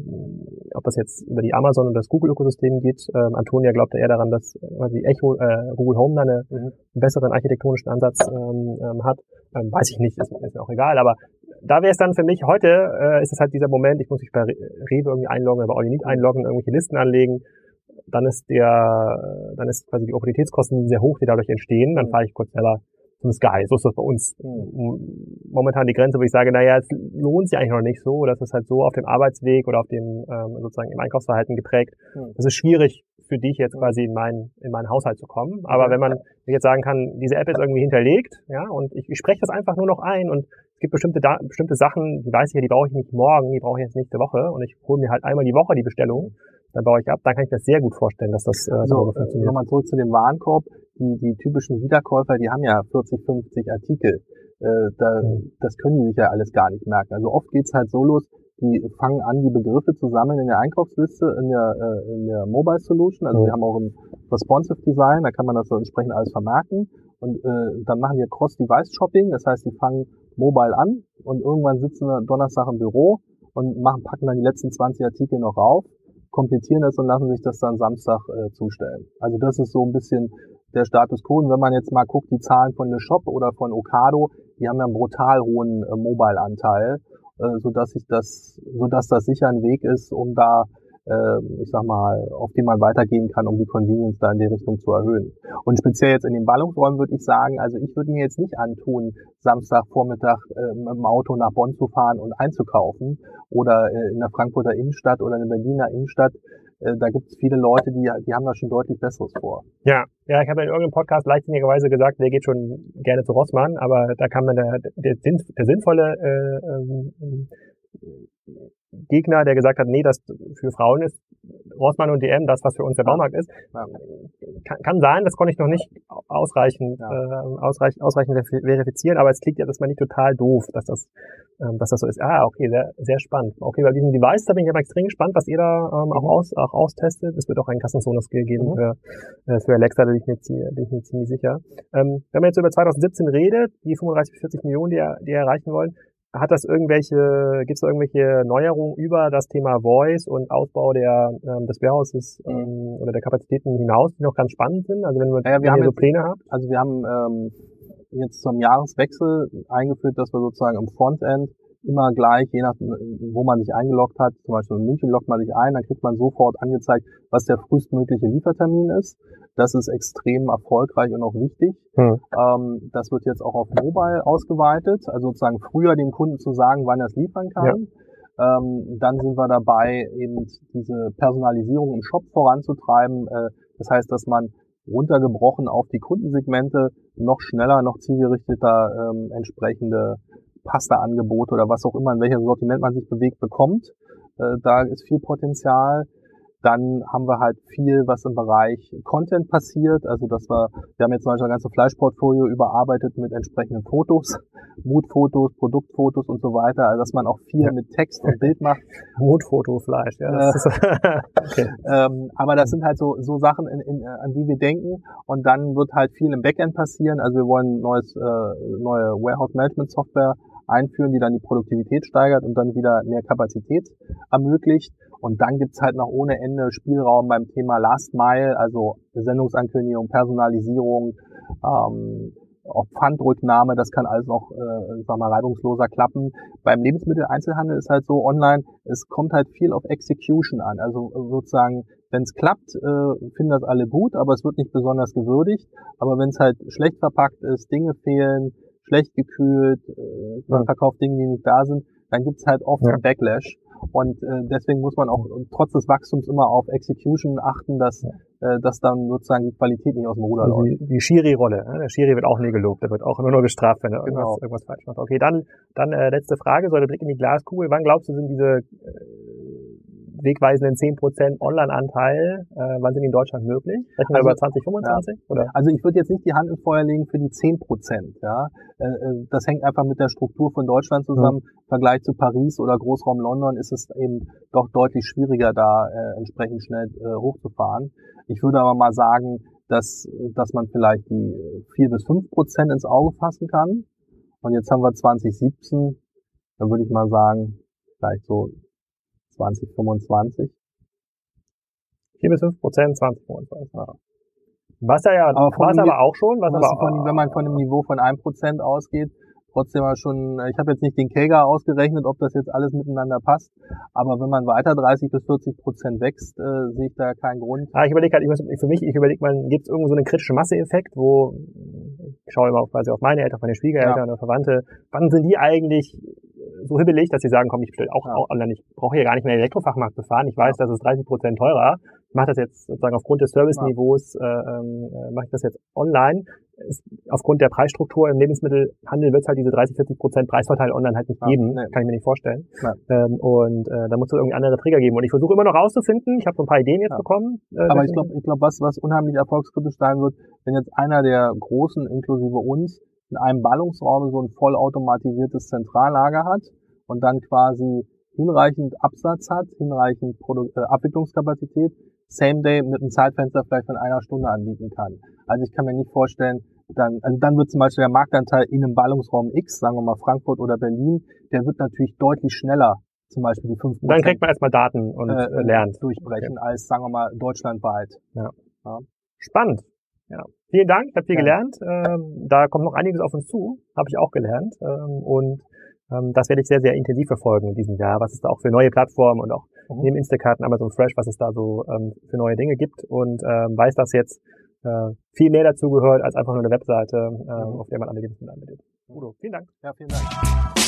ob das jetzt über die Amazon und das Google-Ökosystem geht, ähm, Antonia glaubte eher daran, dass quasi Echo, äh, Google Home da eine, mhm. einen besseren architektonischen Ansatz ähm, ähm, hat, ähm, weiß ich nicht, ist, ist mir auch egal, aber da wäre es dann für mich, heute äh, ist es halt dieser Moment, ich muss mich bei Rewe irgendwie einloggen, bei All einloggen, irgendwelche Listen anlegen, dann ist der, dann ist quasi die Opportunitätskosten sehr hoch, die dadurch entstehen, dann mhm. fahre ich kurz selber zum Sky. So ist das bei uns mhm. momentan die Grenze, wo ich sage, naja, es lohnt sich eigentlich noch nicht so, das ist halt so auf dem Arbeitsweg oder auf dem ähm, sozusagen im Einkaufsverhalten geprägt. Mhm. Das ist schwierig für dich jetzt mhm. quasi in meinen in meinen Haushalt zu kommen. Aber wenn man jetzt sagen kann, diese App ist irgendwie hinterlegt, ja, und ich, ich spreche das einfach nur noch ein und es gibt bestimmte da bestimmte Sachen, die weiß ich ja, die brauche ich nicht morgen, die brauche ich jetzt nächste Woche und ich hole mir halt einmal die Woche die Bestellung, dann baue ich ab, dann kann ich das sehr gut vorstellen, dass das äh, so, funktioniert. Nochmal zurück zu dem Warenkorb die, die typischen Wiederkäufer, die haben ja 40, 50 Artikel. Äh, da, das können die sich ja alles gar nicht merken. Also oft geht's halt so los, die fangen an, die Begriffe zu sammeln in der Einkaufsliste, in der, äh, in der Mobile Solution. Also mhm. wir haben auch ein Responsive Design, da kann man das so entsprechend alles vermerken. Und äh, dann machen die Cross-Device-Shopping, das heißt, die fangen mobile an und irgendwann sitzen sie Donnerstag im Büro und machen, packen dann die letzten 20 Artikel noch rauf, komplettieren das und lassen sich das dann Samstag äh, zustellen. Also das ist so ein bisschen der Status quo. Und wenn man jetzt mal guckt, die Zahlen von Le Shop oder von Ocado, die haben ja einen brutal hohen äh, Mobile-Anteil, äh, sodass sich das, sodass das sicher ein Weg ist, um da äh, ich sag mal, auf den man weitergehen kann, um die Convenience da in die Richtung zu erhöhen. Und speziell jetzt in den Ballungsräumen würde ich sagen, also ich würde mir jetzt nicht antun, Samstagvormittag äh, mit dem Auto nach Bonn zu fahren und einzukaufen oder äh, in der Frankfurter Innenstadt oder in der Berliner Innenstadt äh, da gibt es viele Leute, die, die haben da schon deutlich Besseres vor. Ja, ja, ich habe in irgendeinem Podcast leichtsinnigerweise gesagt, der geht schon gerne zu Rossmann, aber da kam dann der, der, der sinnvolle äh, ähm, Gegner, der gesagt hat, nee, das für Frauen ist Rossmann und DM das, was für uns der Baumarkt ist. Kann, kann sein, das konnte ich noch nicht ausreichend, ja. äh, ausreichend, ausreichend verifizieren, aber es klingt ja, dass man nicht total doof, dass das, ähm, dass das so ist. Ah, okay, sehr, sehr spannend. Okay, bei diesem Device, da bin ich aber extrem gespannt, was ihr da ähm, auch, mhm. aus, auch austestet. Es wird auch einen Kassenzone-Skill geben mhm. für, äh, für Alexa, da bin ich mir, bin ich mir ziemlich sicher. Ähm, wenn man jetzt über 2017 redet, die 35 bis 40 Millionen, die, die erreichen wollen, hat das irgendwelche, gibt es irgendwelche Neuerungen über das Thema Voice und Ausbau der, ähm, des Warehouses mhm. ähm, oder der Kapazitäten hinaus, die noch ganz spannend sind? Also wenn, wir, ja, wir haben so Pläne habt? Also wir haben ähm, jetzt zum Jahreswechsel eingeführt, dass wir sozusagen im Frontend immer gleich, je nach, wo man sich eingeloggt hat. Zum Beispiel in München loggt man sich ein, dann kriegt man sofort angezeigt, was der frühestmögliche Liefertermin ist. Das ist extrem erfolgreich und auch wichtig. Hm. Ähm, das wird jetzt auch auf Mobile ausgeweitet, also sozusagen früher dem Kunden zu sagen, wann er es liefern kann. Ja. Ähm, dann sind wir dabei, eben diese Personalisierung im Shop voranzutreiben. Äh, das heißt, dass man runtergebrochen auf die Kundensegmente noch schneller, noch zielgerichteter ähm, entsprechende Pasta-Angebote oder was auch immer, in welchem Sortiment man sich bewegt, bekommt. Äh, da ist viel Potenzial. Dann haben wir halt viel, was im Bereich Content passiert. Also dass wir, wir haben jetzt zum Beispiel das ganze Fleischportfolio überarbeitet mit entsprechenden Fotos, Mutfotos, Produktfotos und so weiter. Also dass man auch viel ja. mit Text und Bild macht. Mutfotofleisch, ja. Das äh, okay. ähm, aber das sind halt so, so Sachen, in, in, an die wir denken. Und dann wird halt viel im Backend passieren. Also wir wollen neues, äh, neue Warehouse Management Software einführen, die dann die Produktivität steigert und dann wieder mehr Kapazität ermöglicht. Und dann gibt's halt noch ohne Ende Spielraum beim Thema Last Mile, also Sendungsankündigung, Personalisierung, ähm, auch Pfandrücknahme, das kann alles noch, äh, sag mal, reibungsloser klappen. Beim Lebensmitteleinzelhandel ist halt so online, es kommt halt viel auf Execution an. Also sozusagen, wenn es klappt, äh, finden das alle gut, aber es wird nicht besonders gewürdigt. Aber wenn es halt schlecht verpackt ist, Dinge fehlen, schlecht gekühlt, äh, man verkauft Dinge, die nicht da sind, dann gibt's halt oft ja. einen Backlash. Und äh, deswegen muss man auch trotz des Wachstums immer auf Execution achten, dass, äh, dass dann sozusagen die Qualität nicht aus dem Ruder also läuft. Die, die Schiri-Rolle, ne? der Schiri wird auch nie gelobt, der wird auch nur, nur gestraft, wenn er genau. irgendwas, irgendwas falsch macht. Okay, dann, dann äh, letzte Frage, so der Blick in die Glaskugel. Wann glaubst du, sind diese äh, wegweisenden 10% Online-Anteil, äh, wann sind die in Deutschland möglich? Rechnen wir also, über 2025? Ja. Oder? Also ich würde jetzt nicht die Hand ins Feuer legen für die 10%. Ja? Äh, äh, das hängt einfach mit der Struktur von Deutschland zusammen. Mhm. Im Vergleich zu Paris oder Großraum London ist es eben doch deutlich schwieriger, da äh, entsprechend schnell äh, hochzufahren. Ich würde aber mal sagen, dass, dass man vielleicht die 4 bis 5 Prozent ins Auge fassen kann. Und jetzt haben wir 2017, dann würde ich mal sagen, vielleicht so 2025. 4 bis 5 Prozent 2025. Ja. Was ja, ja aber was aber auch schon, was, was aber von, wenn man von einem Niveau von 1 Prozent ausgeht, trotzdem mal schon, ich habe jetzt nicht den Kager ausgerechnet, ob das jetzt alles miteinander passt, aber wenn man weiter 30 bis 40 Prozent wächst, äh, sehe ich da keinen Grund. Ah, ich überlege halt, ich muss, für mich, ich überlege mal, gibt es irgendwo so einen kritischen Masseeffekt, wo ich schaue immer auf, quasi auf meine Eltern, auf meine Schwiegereltern ja. oder Verwandte, wann sind die eigentlich so hibbelig, dass sie sagen, komm, ich bestelle auch, ja. auch online. Ich brauche hier gar nicht mehr den Elektrofachmarkt befahren. Ich weiß, ja. das ist 30 Prozent teurer. Ich mache das jetzt sozusagen aufgrund des Serviceniveaus, äh, ähm, äh, mache ich das jetzt online. Ist, aufgrund der Preisstruktur im Lebensmittelhandel wird es halt diese 30, 40 Prozent Preisvorteil online halt nicht geben. Nee. Kann ich mir nicht vorstellen. Ähm, und äh, da muss es irgendwie andere Trigger geben. Und ich versuche immer noch rauszufinden. Ich habe so ein paar Ideen jetzt bekommen. Äh, Aber ich glaube, ich glaub, was, was unheimlich erfolgskritisch sein wird, wenn jetzt einer der Großen, inklusive uns, in einem Ballungsraum so ein vollautomatisiertes Zentrallager hat und dann quasi hinreichend Absatz hat, hinreichend Produ äh, Abwicklungskapazität, Same Day mit einem Zeitfenster vielleicht von einer Stunde anbieten kann. Also ich kann mir nicht vorstellen, dann, also dann wird zum Beispiel der Marktanteil in einem Ballungsraum X, sagen wir mal Frankfurt oder Berlin, der wird natürlich deutlich schneller, zum Beispiel die 5%. Dann kriegt man erstmal Daten und äh, lernt. Durchbrechen okay. als, sagen wir mal, deutschlandweit. Ja. ja. Spannend. Ja. Vielen Dank, ich habe viel ja. gelernt. Ähm, da kommt noch einiges auf uns zu, habe ich auch gelernt. Ähm, und ähm, das werde ich sehr, sehr intensiv verfolgen in diesem Jahr, was es da auch für neue Plattformen und auch mhm. neben Instacart und Amazon Fresh, was es da so ähm, für neue Dinge gibt und ähm, weiß, dass jetzt äh, viel mehr dazu gehört als einfach nur eine Webseite, äh, mhm. auf der man alle Lebensmittel anbietet. Udo, vielen Dank. Ja, vielen Dank.